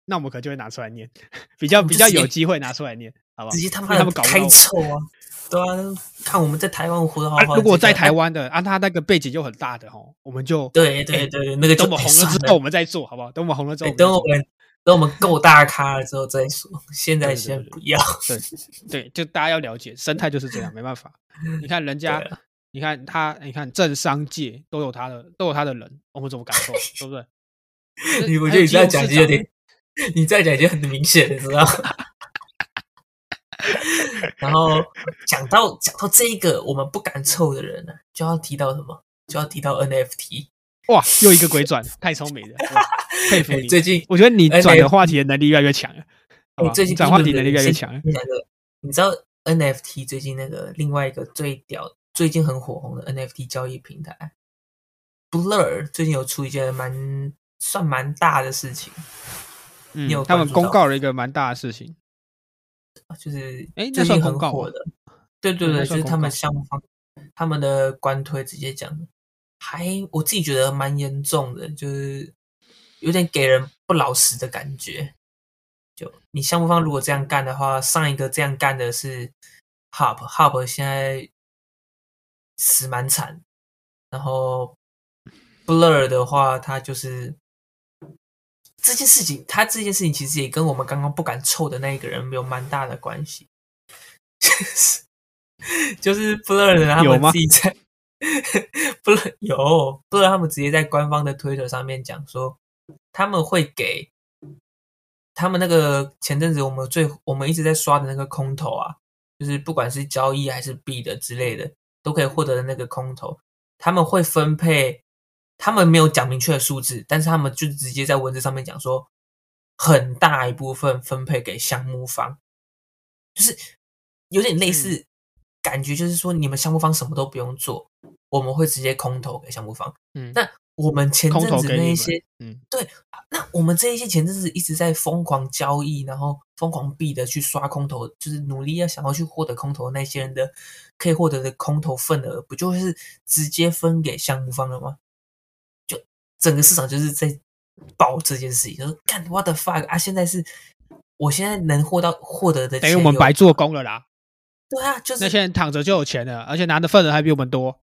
那我们可能就会拿出来念，比较比较有机会拿出来念，好不好？直接他妈搞不到我臭啊！对啊，看我们在台湾活得好好、啊如果在台，湾的，啊，他那个背景就很大的哦，我们就对对对对，那个等我们红了之后我们再做，好不好？等我们红了之后等我们 等我们够大咖了之后再说，现在先不要。对对，就大家要了解生态就是这样，没办法。你看人 家你看他，你看政商界都有他的都有他的人，我们怎么敢受，对不对？你我还有觉得你这样金融市场讲就有点，你在讲已经很明显了，知道吗？然后讲到讲到这一个我们不敢凑的人呢、就要提到什么？就要提到 NFT。哇，又一个鬼转，太聪明了，佩服你。哎 最近我觉得你转的话题的能力越来越强了，好吧？哎最近你转话题能力越来越强了。那个，你知道 NFT 最近那个另外一个最屌、最近很火红的 NFT 交易平台 Blur 最近有出一件蛮算蛮大的事情，嗯他们公告了一个蛮大的事情，就是哎那最近很火的。对对对，就是他们项目方他们的官推直接讲的，还我自己觉得蛮严重的，就是有点给人不老实的感觉。就你项目方如果这样干的话，上一个这样干的是 Hub，Hub 现在死蛮惨，然后 Blur 的话，它就是这件事情，他这件事情其实也跟我们刚刚不敢凑的那一个人有蛮大的关系，就是就是 Blur 的他有吗们自己在 Blur 有 Blur 他们直接在官方的推特上面讲说，他们会给他们那个前阵子我们最我们一直在刷的那个空投啊，就是不管是交易还是币的之类的，都可以获得的那个空投，他们会分配，他们没有讲明确的数字，但是他们就直接在文字上面讲说，很大一部分分配给项目方，就是有点类似，感觉就是说你们项目方什么都不用做，我们会直接空投给项目方。嗯，那我们前空阵子那一些，嗯，对那我们这一些前阵子一直在疯狂交易，然后疯狂币的去刷空投，就是努力要想要去获得空投的那些人的可以获得的空投份额，不就是直接分给项目方了吗？就整个市场就是在爆这件事情，就是干 what the fuck 啊！现在是我现在能获到获得的钱，等于我们白做工了啦。对啊，就是那些人躺着就有钱了，而且拿的份额还比我们多。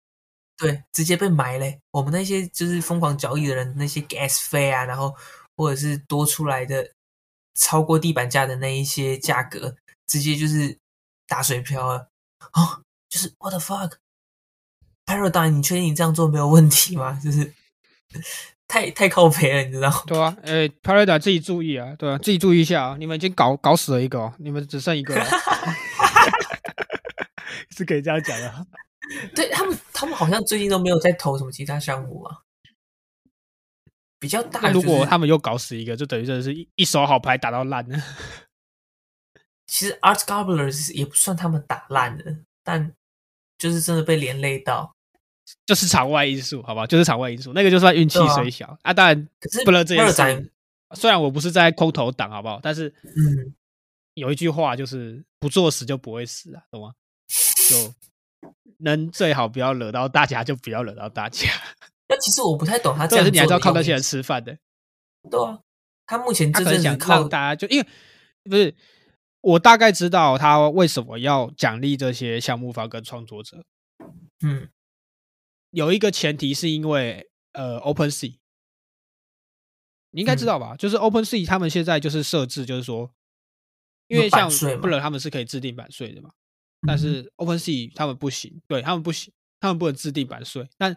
对，直接被埋嘞。我们那些就是疯狂交易的人，那些 gas 费啊，然后或者是多出来的超过地板价的那一些价格，直接就是打水漂了。哦，就是 what the fuck，Paradigm，你确定你这样做没有问题吗？就是 太太靠背了，你知道吗？对啊，哎 p a r a d a 自己注意啊，对啊，自己注意一下啊，你们已经搞搞死了一个、哦，你们只剩一个了，是可以这样讲的。对他们，他们好像最近都没有在投什么其他项目啊。比较大、就是，如果他们又搞死一个，就等于真的是一一手好牌打到烂了。其实 Art Gobblers 也不算他们打烂的，但就是真的被连累到。就是场外因素，好吧，就是场外因素，那个就算运气虽小啊。当然可是不能这件 Paradigm，事，虽然我不是在空头党，好不好？但是嗯，有一句话就是不作死就不会死啊，懂吗？就 能最好不要惹到大家，就不要惹到大家。那其实我不太懂他这样你还是要靠那些人吃饭的。对啊，他目前他可能想靠大家就因为不是我大概知道他为什么要奖励这些项目方跟创作者，嗯有一个前提是因为呃 Open Sea，你应该知嗯道吧？就是 Open Sea 他们现在就是设置，就是说，因为像版税嘛。不然他们是可以制定版税的嘛，但嗯是 Open Sea 他们不行，对他们不行，他们不能制定版税。但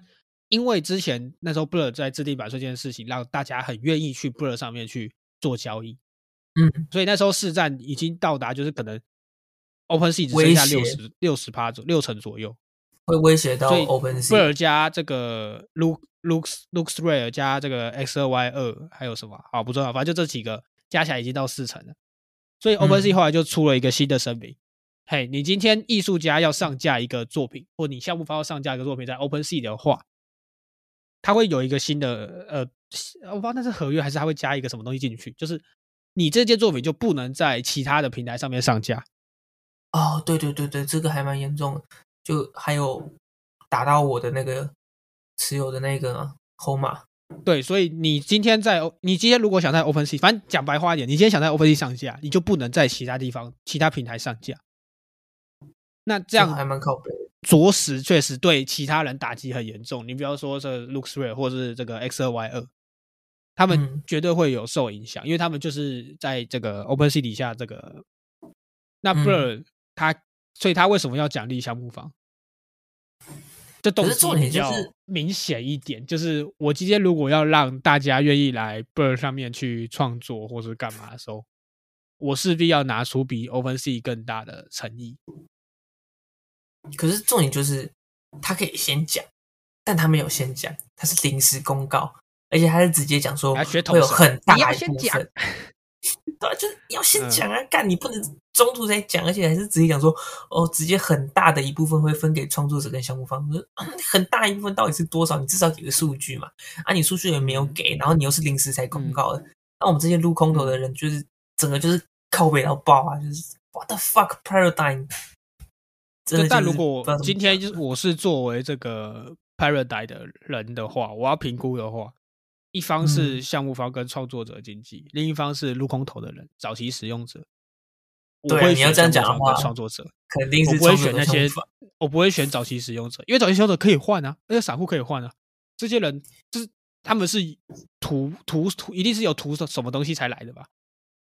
因为之前那时候 Blur 在制定版税这件事情，让大家很愿意去 Blur 上面去做交易，嗯，所以那时候市占已经到达就是可能 Open Sea 只剩下六十六十趴左六成左右，会威胁到 Open 贝 Sea。尔加这个 Lux Lux Lux Rare 加这个 X 二 Y 二还有什么？好不重要，反正就这几个加起来已经到四成了。所以 OpenSea 嗯后来就出了一个新的声明：，嘿，你今天艺术家要上架一个作品，或你项目方要上架一个作品在 OpenSea 的话，它会有一个新的呃，我不知道那是合约还是它会加一个什么东西进去，就是你这件作品就不能在其他的平台上面上架。哦，对对对对，这个还蛮严重的，就还有打到我的那个持有的那个筹码。对，所以你今天在你今天如果想在 OpenSea，反正讲白话一点，你今天想在 OpenSea 上架，你就不能在其他地方、其他平台上架。那这样还蛮靠背的。着实确实对其他人打击很严重。你不要说这 LuxRare 或是这个 X 二 Y 二，他们嗯绝对会有受影响，因为他们就是在这个 OpenSea 底下这个。那嗯 Blur 他，所以他为什么要奖励项目方？这重点比较就是明显一点，就是我今天如果要让大家愿意来 Blur 上面去创作或是干嘛的时候，我势必要拿出比 OpenSea 更大的诚意。可是重点就是他可以先讲，但他没有先讲，他是临时公告，而且他是直接讲说会有很大你要一部先讲分。对啊，就是要先嗯讲啊，干你不能中途才讲，而且还是直接讲说，哦，直接很大的一部分会分给创作者跟项目方。很大一部分到底是多少？你至少给个数据嘛。啊，你数据也没有给，然后你又是临时才公告的，那我们这些撸空头的人，就是整个就是靠北到爆啊，就是 what the fuck paradigm。真的但就是如果今天就是我是作为这个 Paradise 的人的话，我要评估的话，一方是嗯项目方跟创作者经济，另一方是撸空投的人，早期使用者。我对你要这样讲的话创作者，肯定我不会选那些我不会选早期使用者，因为早期使用者可以换啊，而且散户可以换啊。这些人就是他们是图图图，一定是有图什什么东西才来的吧？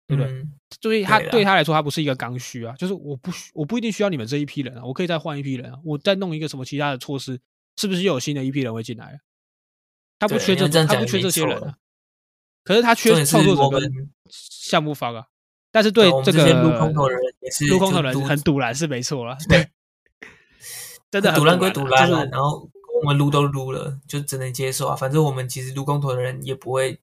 对不对？嗯所以他对他来说，他不是一个刚需啊，就是我不需我不一定需要你们这一批人啊，我可以再换一批人啊，我再弄一个什么其他的措施，是不是又有新的一批人会进来啊？他不缺这他不缺这样讲也没错了这些人啊，可是他缺创作者我们跟项目方啊，但是对这这些撸空头的人也是撸空头就撸人很堵然是没错啦，对，真的很堵烂归堵堵烂然后我们撸都撸了，就只能接受啊。反正我们其实撸空头的人也不会，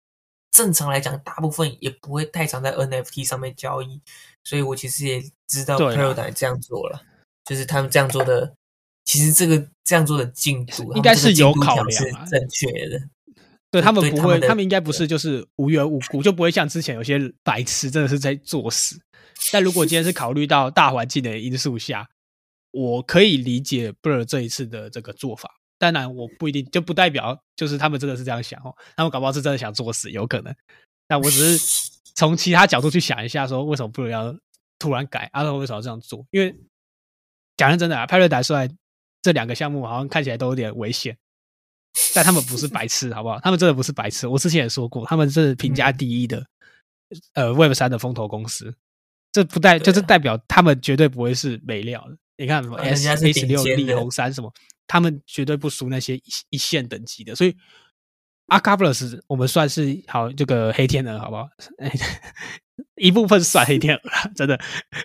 正常来讲，大部分也不会太常在 NFT 上面交易，所以我其实也知道对啊 Paradigm 这样做了，就是他们这样做的，其实这个这样做的进度应该是有考考量啊是正确的。对他们不会，他们应该不是就是无缘无故，就不会像之前有些白痴真的是在作死。但如果今天是考虑到大环境的因素下，我可以理解 Blur 这一次的这个做法。当然，我不一定就不代表就是他们真的是这样想哦，他们搞不好是真的想作死，有可能。但我只是 从其他角度去想一下，说为什么 Blur 要突然改，阿、啊、为什么要这样做？因为讲认真的啊，Paradise 虽然这两个项目好像看起来都有点危险，但他们不是白痴，好不好？他们真的不是白痴。我之前也说过，他们是评价第一的，呃，Web 三的风投公司。这不代，就是代表他们绝对不会是没料的。你看什么 S A 十六、力顶尖的宏三什么，他们绝对不输那些一一线等级的。所以 a r c a b l u s 我们算是好这个黑天鹅，好不好？一部分算黑天鹅了，真的，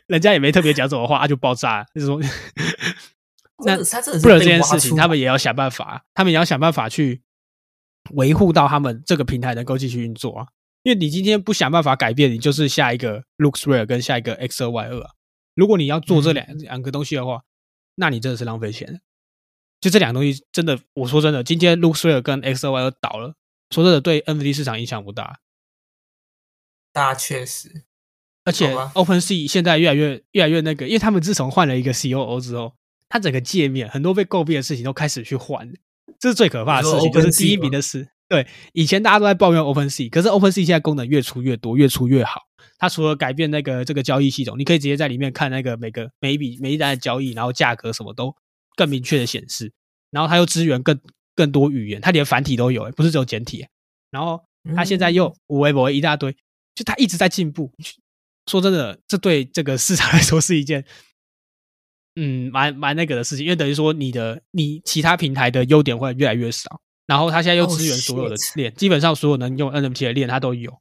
人家也没特别讲什么话，啊、就爆炸了，就是说。那不然这件事情，他们也要想办法，他们也要想办法去维护到他们这个平台能够继续运作啊。因为你今天不想办法改变，你就是下一个 LooksRare 跟下一个 X 二 Y 二啊。如果你要做这两嗯两个东西的话，那你真的是浪费钱。就这两个东西，真的，我说真的，今天 LooksRare 跟 X 二 Y 二倒了，说真的，对 NFT 市场影响不大。大确实，而且 OpenSea 现在越来越越来越那个，因为他们自从换了一个 COO 之后，它整个界面很多被诟病的事情都开始去换，这是最可怕的事情。就是第一名的事，对，以前大家都在抱怨 OpenSea，可是 OpenSea 现在功能越出越多，越出越好。它除了改变那个这个交易系统，你可以直接在里面看那个每个每一笔每一单的交易，然后价格什么都更明确的显示。然后它又支援更更多语言，它连繁体都有，不是只有简体。然后它现在嗯又五微博一大堆，就它一直在进步。说真的，这对这个市场来说是一件，嗯，蛮蛮那个的事情，因为等于说你的你其他平台的优点会越来越少，然后它现在又 Oh, 支援所有的链基本上所有能用 NFT 的链它都有。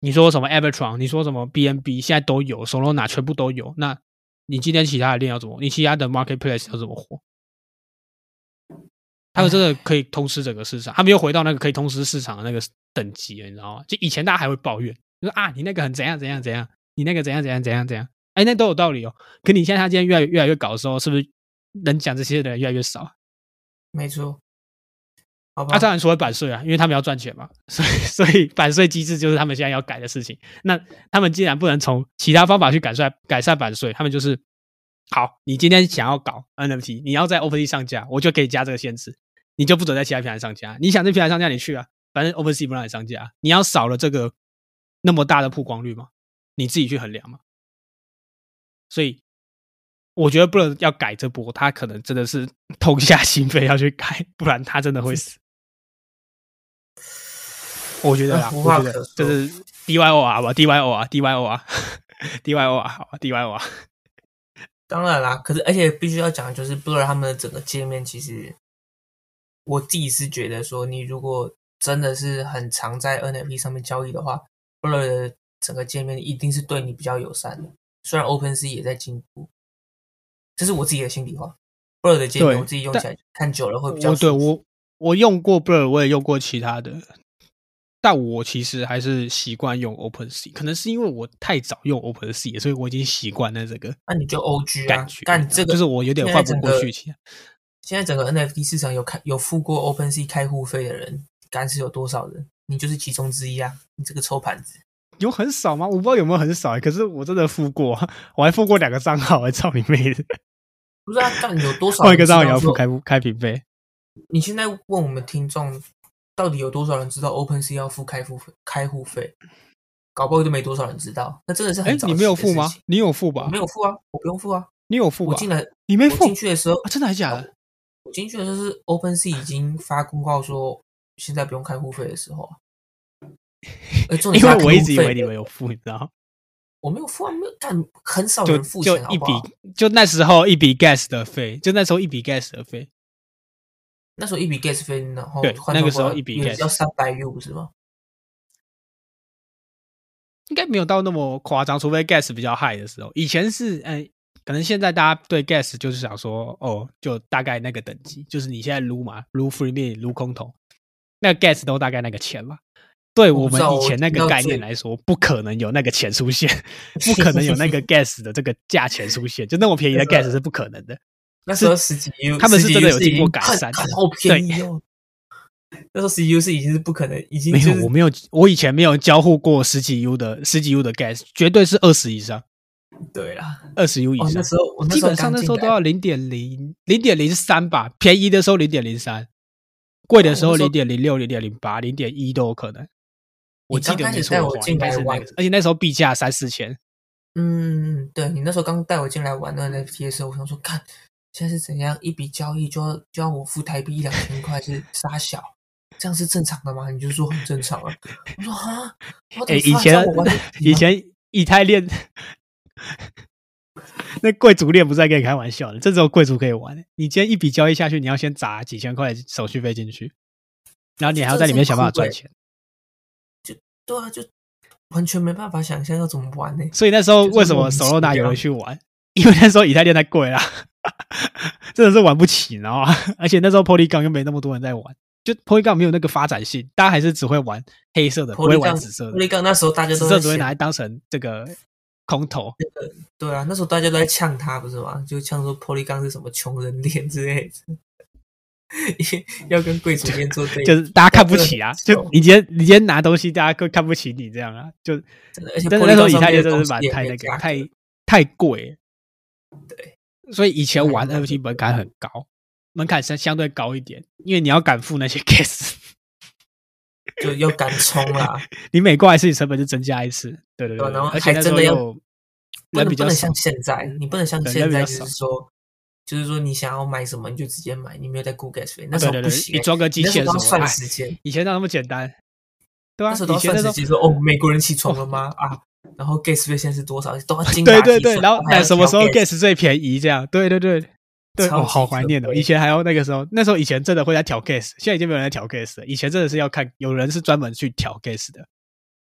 你说什么 Evertron，你说什么 BNB，现在都有，Solana 全部都有。那你今天其他的链要怎么？你其他的 Marketplace 要怎么活？他们真的可以通吃整个市场，他们又回到那个可以通吃市场的那个等级了，你知道吗？就以前大家还会抱怨，就说啊，你那个很怎样怎样怎样，你那个怎样怎样怎样怎样，哎，那都有道理哦。可你现在他今天越来越来越搞的时候，是不是能讲这些的人越来越少？没错，好吧，他、当然除了版税啊，因为他们要赚钱嘛，所以 所以版税机制就是他们现在要改的事情。那他们既然不能从其他方法去改善改善版税，他们就是好，你今天想要搞 NFT，你要在 OpenSea 上架，我就可以加这个限制，你就不准在其他平台上架。你想在平台上架，你去啊，反正 OpenSea 不让你上架，你要少了这个那么大的曝光率嘛，你自己去衡量嘛。所以我觉得不能要改这波，他可能真的是 痛下心扉要去改，不然他真的会死。我觉得啦，无话我觉得可说就是 DYO 啊，吧 DYO 啊，DYO 啊，DYO 啊，好吧，DYO 啊，当然啦，可是而且必须要讲，的就是 Blur 他们的整个界面，其实我自己是觉得说，你如果真的是很常在 NFT 上面交易的话，Blur 的整个界面一定是对你比较友善的。虽然 OpenSea 也在进步，这是我自己的心里话。Blur 的界面我自己用起来看久了会比较舒服我我用过 Blur，我也用过其他的，但我其实还是习惯用 OpenSea，可能是因为我太早用 OpenSea，所以我已经习惯了这个那你就 OG 啊感觉，，干这个就是我有点换不过去。现在整个 NFT 市场有开有付过 OpenSea 开户费的人，敢是有多少人？你就是其中之一啊！你这个抽盘子，有很少吗？我不知道有没有很少、欸，可是我真的付过啊，我还付过两个账号、欸，操你妹的！不是啊？干有多少换一个账号也要付开开屏费。你现在问我们听众，到底有多少人知道 OpenSea 要付开户费？开户费，搞不好就没多少人知道。那真的是哎、很早你没有付吗？你有付吧我没？有付啊，我不用付啊。你有付吧？我进来，你没付我进去的时候，啊？真的还假的？我进去的时候是 OpenSea 已经发公告说现在不用开户费的时候啊。哎，重点因为我一直以为你们有付，你知道吗？我没有付啊，没有但，很少就人付钱，好就一笔不好？，就那时候一笔 gas 的费，就那时候一笔 gas 的费。那时候一笔 gas 费，然后对那个时候一笔也 gas 要三百 U 不是吗？应该没有到那么夸张，除非 gas 比较 high 的时候。以前是，嗯、可能现在大家对 gas 就是想说，哦，就大概那个等级，就是你现在撸嘛，撸 free m 撸空投，那个 gas 都大概那个钱嘛。对我们以前那个概念来说，不可能有那个钱出现，不可能有那个 gas 的这个价钱出现，就那么便宜的 gas 是不可能的。那时候十几 U，他们是真的有经过改善好便宜哦。那时候十几 U 是已经是不可能，已经没有，我没有，我以前没有交互过十几 U 的十几 U 的 gas，绝对是二十以上，对啦。二十 U 以哦，上。那时候我那时候基本上那时候都要零点零零点零三吧，便宜的时候零点零三，贵的时候零点零六、零点零八、零点一都有可能。我记得没错的话，我进来应该是那玩个，而且那时候币价三四千，嗯，对你那时候刚带我进来玩那个 NFT 的时候，我想说，看现在是怎样一笔交易就要就要我付台币一两千块是傻 小，这样是正常的吗？你就说很正常啊。我说啊，我哎，以前 以前以太链那贵族链不是在跟你开玩笑的，这只有贵族可以玩。你今天一笔交易下去，你要先砸几千块手续费进去，然后你还要在里面想办法赚钱。对啊，就完全没办法想象要怎么玩呢、所以那时候为什么手 o 拿有人去玩？因为那时候以太链太贵了，真的是玩不起，你知道吗？而且那时候 Polygon 又没那么多人在玩，就 Polygon 没有那个发展性，大家还是只会玩黑色的，不会玩紫色的。Polygon 那时候大家紫色都在想只会拿来当成这个空投。对啊，那时候大家都在呛他，不是吗？就呛说 Polygon 是什么穷人链之类的，要跟贵族链做对比，就是大家看不起啊，就你今天你今天拿东西，大家会看不起你这样啊，就真的，而且那时候以太链真的是蛮太那个太。太贵，对，所以以前玩 NFT 门槛很高，门槛相相对高一点，因为你要敢付那些 gas，就要敢冲啦，你每挂一次你成本就增加一次，对对对，对然后而且那时还真的要候又不人比较像，现在，你不能像对现在就是说，就是说你想要买什么你就直接买，你没有在顾 gas 费，那时候对对对，不行欸，你装个机器人什么哎时间，以前哪那么简单？对啊，那时候都算时间，说哦，美国人起床了吗？啊，然后 gas 费现在是多少？都要精对对对，打细算然后哎什么时候 gas 最便宜？这样，对对对对，我哦，好怀念哦！以前还要那个时候，那时候以前真的会在调 gas，现在已经没有人在调 gas 了。以前真的是要看，有人是专门去调 gas 的，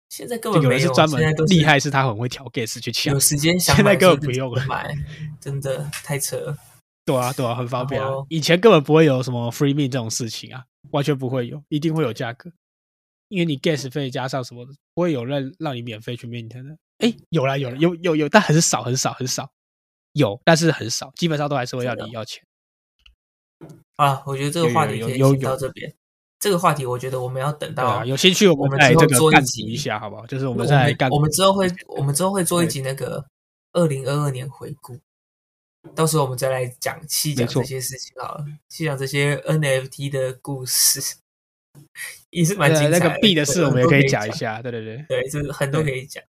现在根本没有，有人是专门厉害，是他很会调 gas 去抢有。时间想现在根本不用了买，真的太扯了。对啊，对啊，很方便啊。以前根本不会有什么 free mint 这种事情啊，完全不会有，一定会有价格，因为你 gas 费加上什么的，不会有人让你免费去 mint 的。哎，有啦有了有有有，但很少很少很少，有但是很少，基本上都还是会要你要钱。啊，我觉得这个有话题可以到这边。这个话题，我觉得我们要等到啊，有兴趣我我们们再这个之后做一集一下，好不好？就是我我们再干我们之后会我们之后会做一集那个二零二二年回顾，到时候我们再来讲细讲这些事情好了，细讲这些 NFT 的故事，也是蛮对精彩的。那个币的事，我们也可以讲一下。对对对，对，就是很多可以讲。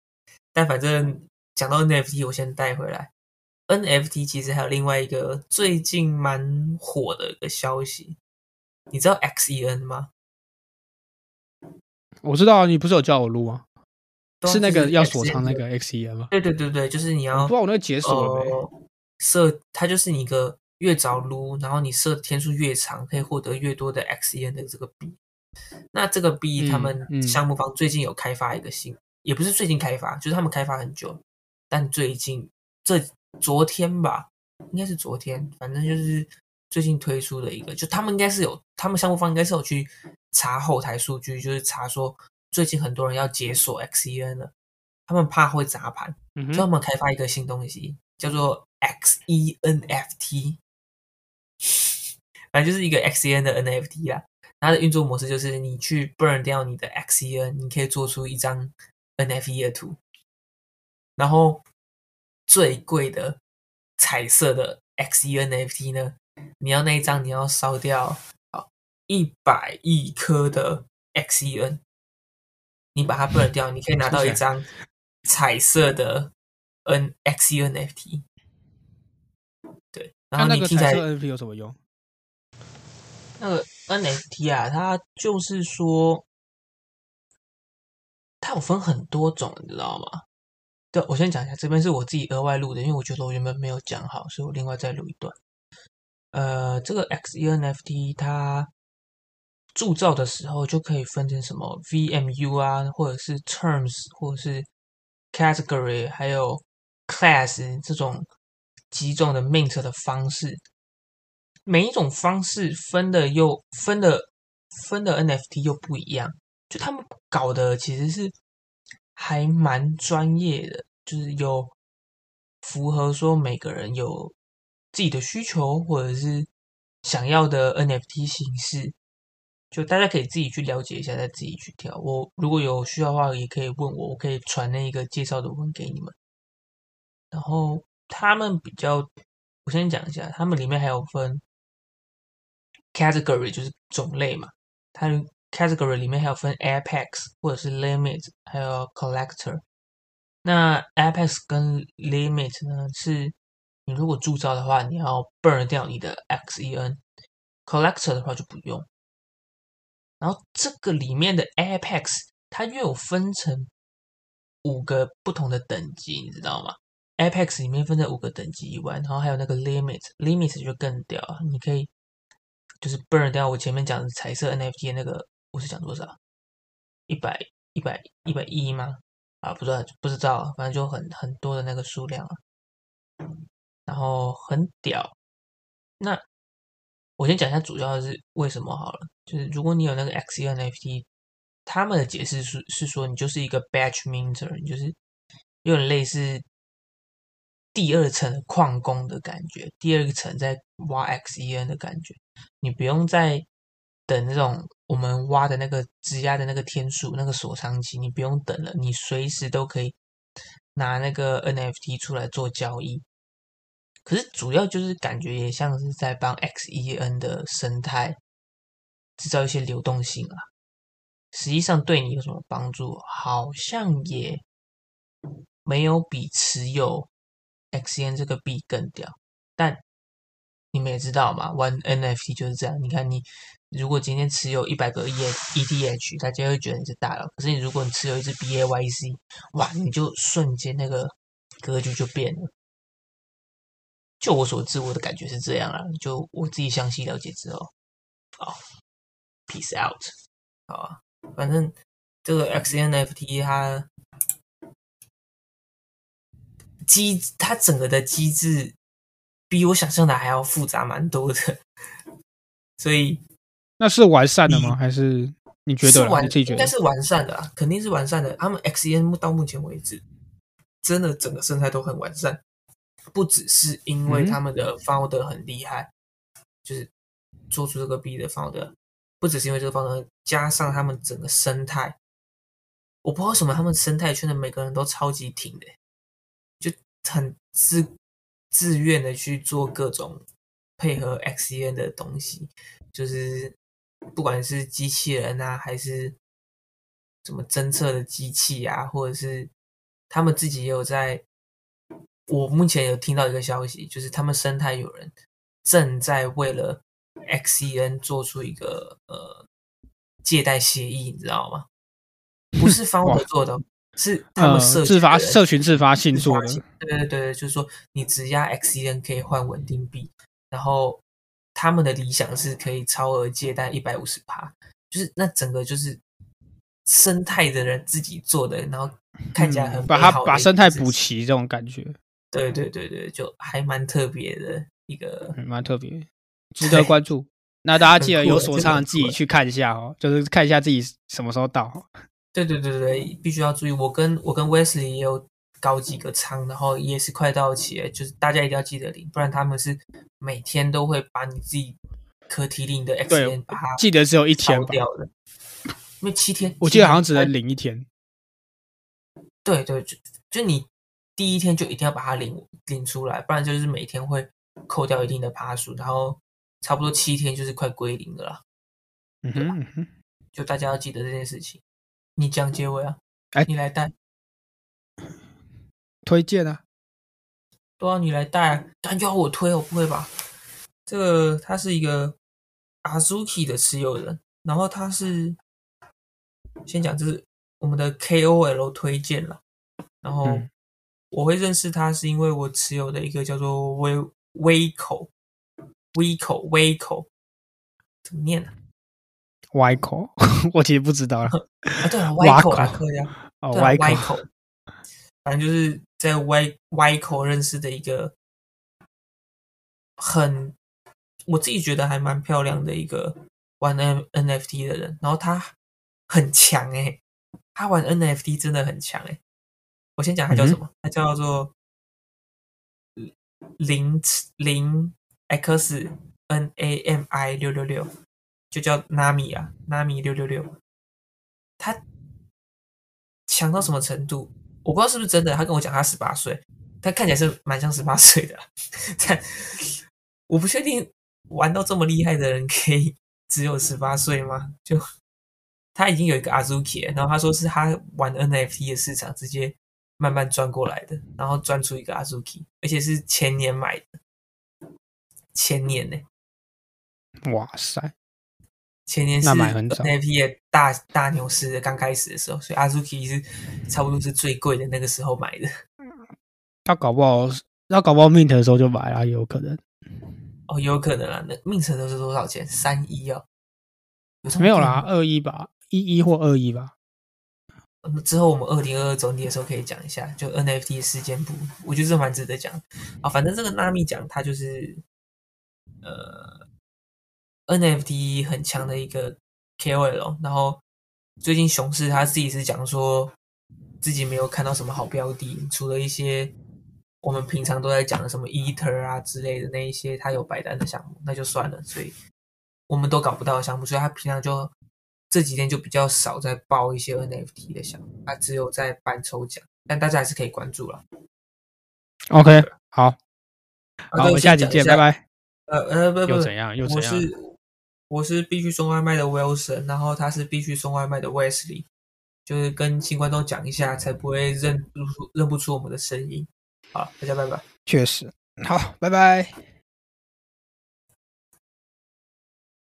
但反正讲到 NFT，我先带回来。NFT 其实还有另外一个最近蛮火的一个消息，你知道 XEN 吗？我知道啊，你不是有叫我录吗？是那个要锁藏那的个 XEN 吗？对对对对，就是你要不知道我那个解锁了没？呃设，它就是你一个越早撸，然后你设天数越长，可以获得越多的 XEN 的这个币。那这个币，嗯他们嗯项目方最近有开发一个新，也不是最近开发，就是他们开发很久，但最近这昨天吧，应该是昨天，反正就是最近推出的一个，就他们应该是有，他们项目方应该是有去查后台数据，就是查说最近很多人要解锁 XEN 了，他们怕会砸盘，嗯所以他，们开发一个新东西，叫做 XENFT，反正就是一个 XEN 的 NFT 啦。它的运作模式就是你去 burn 掉你的 XEN，你可以做出一张 NFT 的图，然后最贵的彩色的 X E N F T 呢，你要那一张你要烧掉好一百亿颗的 XEN，你把它 burn 掉，你可以拿到一张彩色的 N X E N F T。然那那个后你听起来彩色 NFT 有什么用？那个 NFT 啊，它就是说，它有分很多种，你知道吗？对，我先讲一下，这边是我自己额外录的，因为我觉得我原本没有讲好，所以我另外再录一段。呃，这个 XENFT 它铸造的时候就可以分成什么 VMU 啊，或者是 Terms，或者是 Category，还有 Class 这种几种的 mint 的方式。每一种方式分的又分的分的 NFT 又不一样，就他们搞的其实是还蛮专业的，就是有符合说每个人有自己的需求或者是想要的 NFT 形式，就大家可以自己去了解一下，再自己去挑。我如果有需要的话，也可以问我，我可以传那个介绍的文给你们。然后他们比较，我先讲一下，他们里面还有分 category，就是种类嘛。它 category 里面还有分 apex 或者是 limit，还有 collector。那 apex 跟 limit 呢，是你如果铸造的话，你要 burn 掉你的 xen。collector 的话就不用。然后这个里面的 apex 它又有分成五个不同的等级，你知道吗？apex 里面分成五个等级以外，然后还有那个 limit，limit 就更屌了，你可以就是 burn 掉我前面讲的彩色 NFT 的那个，我是讲多少？一百一百一百一吗？啊，不知道不知道，反正就很很多的那个数量啊，然后很屌。那我先讲一下主要的是为什么好了，就是如果你有那个 XENFT，他们的解释是是说你就是一个 batch minter，你就是有点类似第二层矿工的感觉，第二层在挖 XEN 的感觉，你不用再等那种我们挖的那个质押的那个天数那个锁仓期，你不用等了，你随时都可以拿那个 NFT 出来做交易。可是主要就是感觉也像是在帮 XEN 的生态制造一些流动性啊。实际上对你有什么帮助？好像也没有比持有 XN 这个币更屌。但你们也知道嘛，玩 NFT 就是这样。你看你如果今天持有一百个 E ETH，大家会觉得你是大佬。可是你如果你持有一只 BAYC，哇，你就瞬间那个格局就变了。就我所知，我的感觉是这样啦。就我自己详细了解之后，好，peace out，好啊。反正这个 XNFT 它机它整个的机制比我想象的还要复杂蛮多的，所以那是完善的吗？还是你觉得？是完你自己觉得应该？是完善的啊，肯定是完善的。他们 XEN 到目前为止，真的整个生态都很完善，不只是因为嗯他们的 founder 很厉害，就是做出这个 B 的 founder，不只是因为这个 founder，加上他们整个生态，我不知道为什么他们生态圈的每个人都超级挺的，就很自自愿的去做各种配合 XEN 的东西，就是不管是机器人啊，还是什么侦测的机器啊，或者是他们自己也有在。我目前有听到一个消息，就是他们生态有人正在为了 XEN 做出一个呃借贷协议，你知道吗？不是方哇我做的哦，是他们自发社群自发性做的对对对，就是说你只押 XEN 可以换稳定币，然后他们的理想是可以超额借贷一百五十趴，就是那整个就是生态的人自己做的，然后看起来很嗯把它把生态补齐，这种感觉 对对对对，就还蛮特别的一个，嗯蛮特别，值得关注。那大家记得有所唱，欸真的很酷欸自己去看一下哦，就是看一下自己什么时候到哦。对对对对对，必须要注意。我跟我跟 Wesley 也有搞几个仓，然后也是快到期了，就是大家一定要记得领，不然他们是每天都会把你自己可提领的 XN 把它记得只有一天掉的，因为七天，我记得好像只能领一天。对对，就就你第一天就一定要把它领领出来，不然就是每天会扣掉一定的趴数，然后差不多七天就是快归零的啦。嗯哼嗯哼，就大家要记得这件事情。你讲结尾啊，哎你来带，推荐啊，对啊，你来带啊，感觉要我推，我不会吧？这个他是一个 Azuki 的持有人，然后他是先讲这是我们的 KOL 推荐了，然后嗯我会认识他是因为我持有的一个叫做微微口微口微口怎么念呢、歪口，我其实不知道了。啊？对了，挖歪口啊。哦，对啊，歪歪口，反正就是在歪歪口认识的一个很，我自己觉得还蛮漂亮的一个玩 N NFT 的人，然后他很强诶、他玩 NFT 真的很强诶、我先讲他叫什么，他叫做零零 X N A M I 六六六，就叫 Nami 啊，Nami 六六六，他强到什么程度？我不知道是不是真的。他跟我讲他十八岁，他看起来是蛮像十八岁的，但我不确定玩到这么厉害的人可以只有十八岁吗？就他已经有一个 Azuki，了然后他说是他玩 NFT 的市场直接慢慢赚过来的，然后赚出一个 Azuki，而且是前年买的，前年呢、哇塞，前年是那买很早 NFT 的大大牛市的刚开始的时候，所以 Azuki 是差不多是最贵的那个时候买的。他搞不好，他搞不好 mint 的时候就买了，也有可能。哦，有可能啊，那 Mint 都是多少钱？三一哦，没有啦，二一吧，一一或二一吧。嗯之后我们二零二二总体的时候可以讲一下，就 NFT 事件部，我觉得这蛮值得讲啊。反正这个纳米奖，它就是呃 NFT 很强的一个 KOL，然后最近熊市他自己是讲说自己没有看到什么好标的，除了一些我们平常都在讲的什么 Ether 啊之类的那一些他有白单的项目，那就算了，所以我们都搞不到的项目，所以他平常就这几天就比较少在报一些 NFT 的项目，他只有在办抽奖，但大家还是可以关注了。OK，好，啊好，我们下期见，拜。拜。呃呃，不不不又怎，样？又怎样？我是我是必须送外卖的 Wilson，然后他是必须送外卖的 Wesley，就是跟新观众讲一下，才不会认不认不出我们的声音。好，大家拜拜。确实，好，拜拜。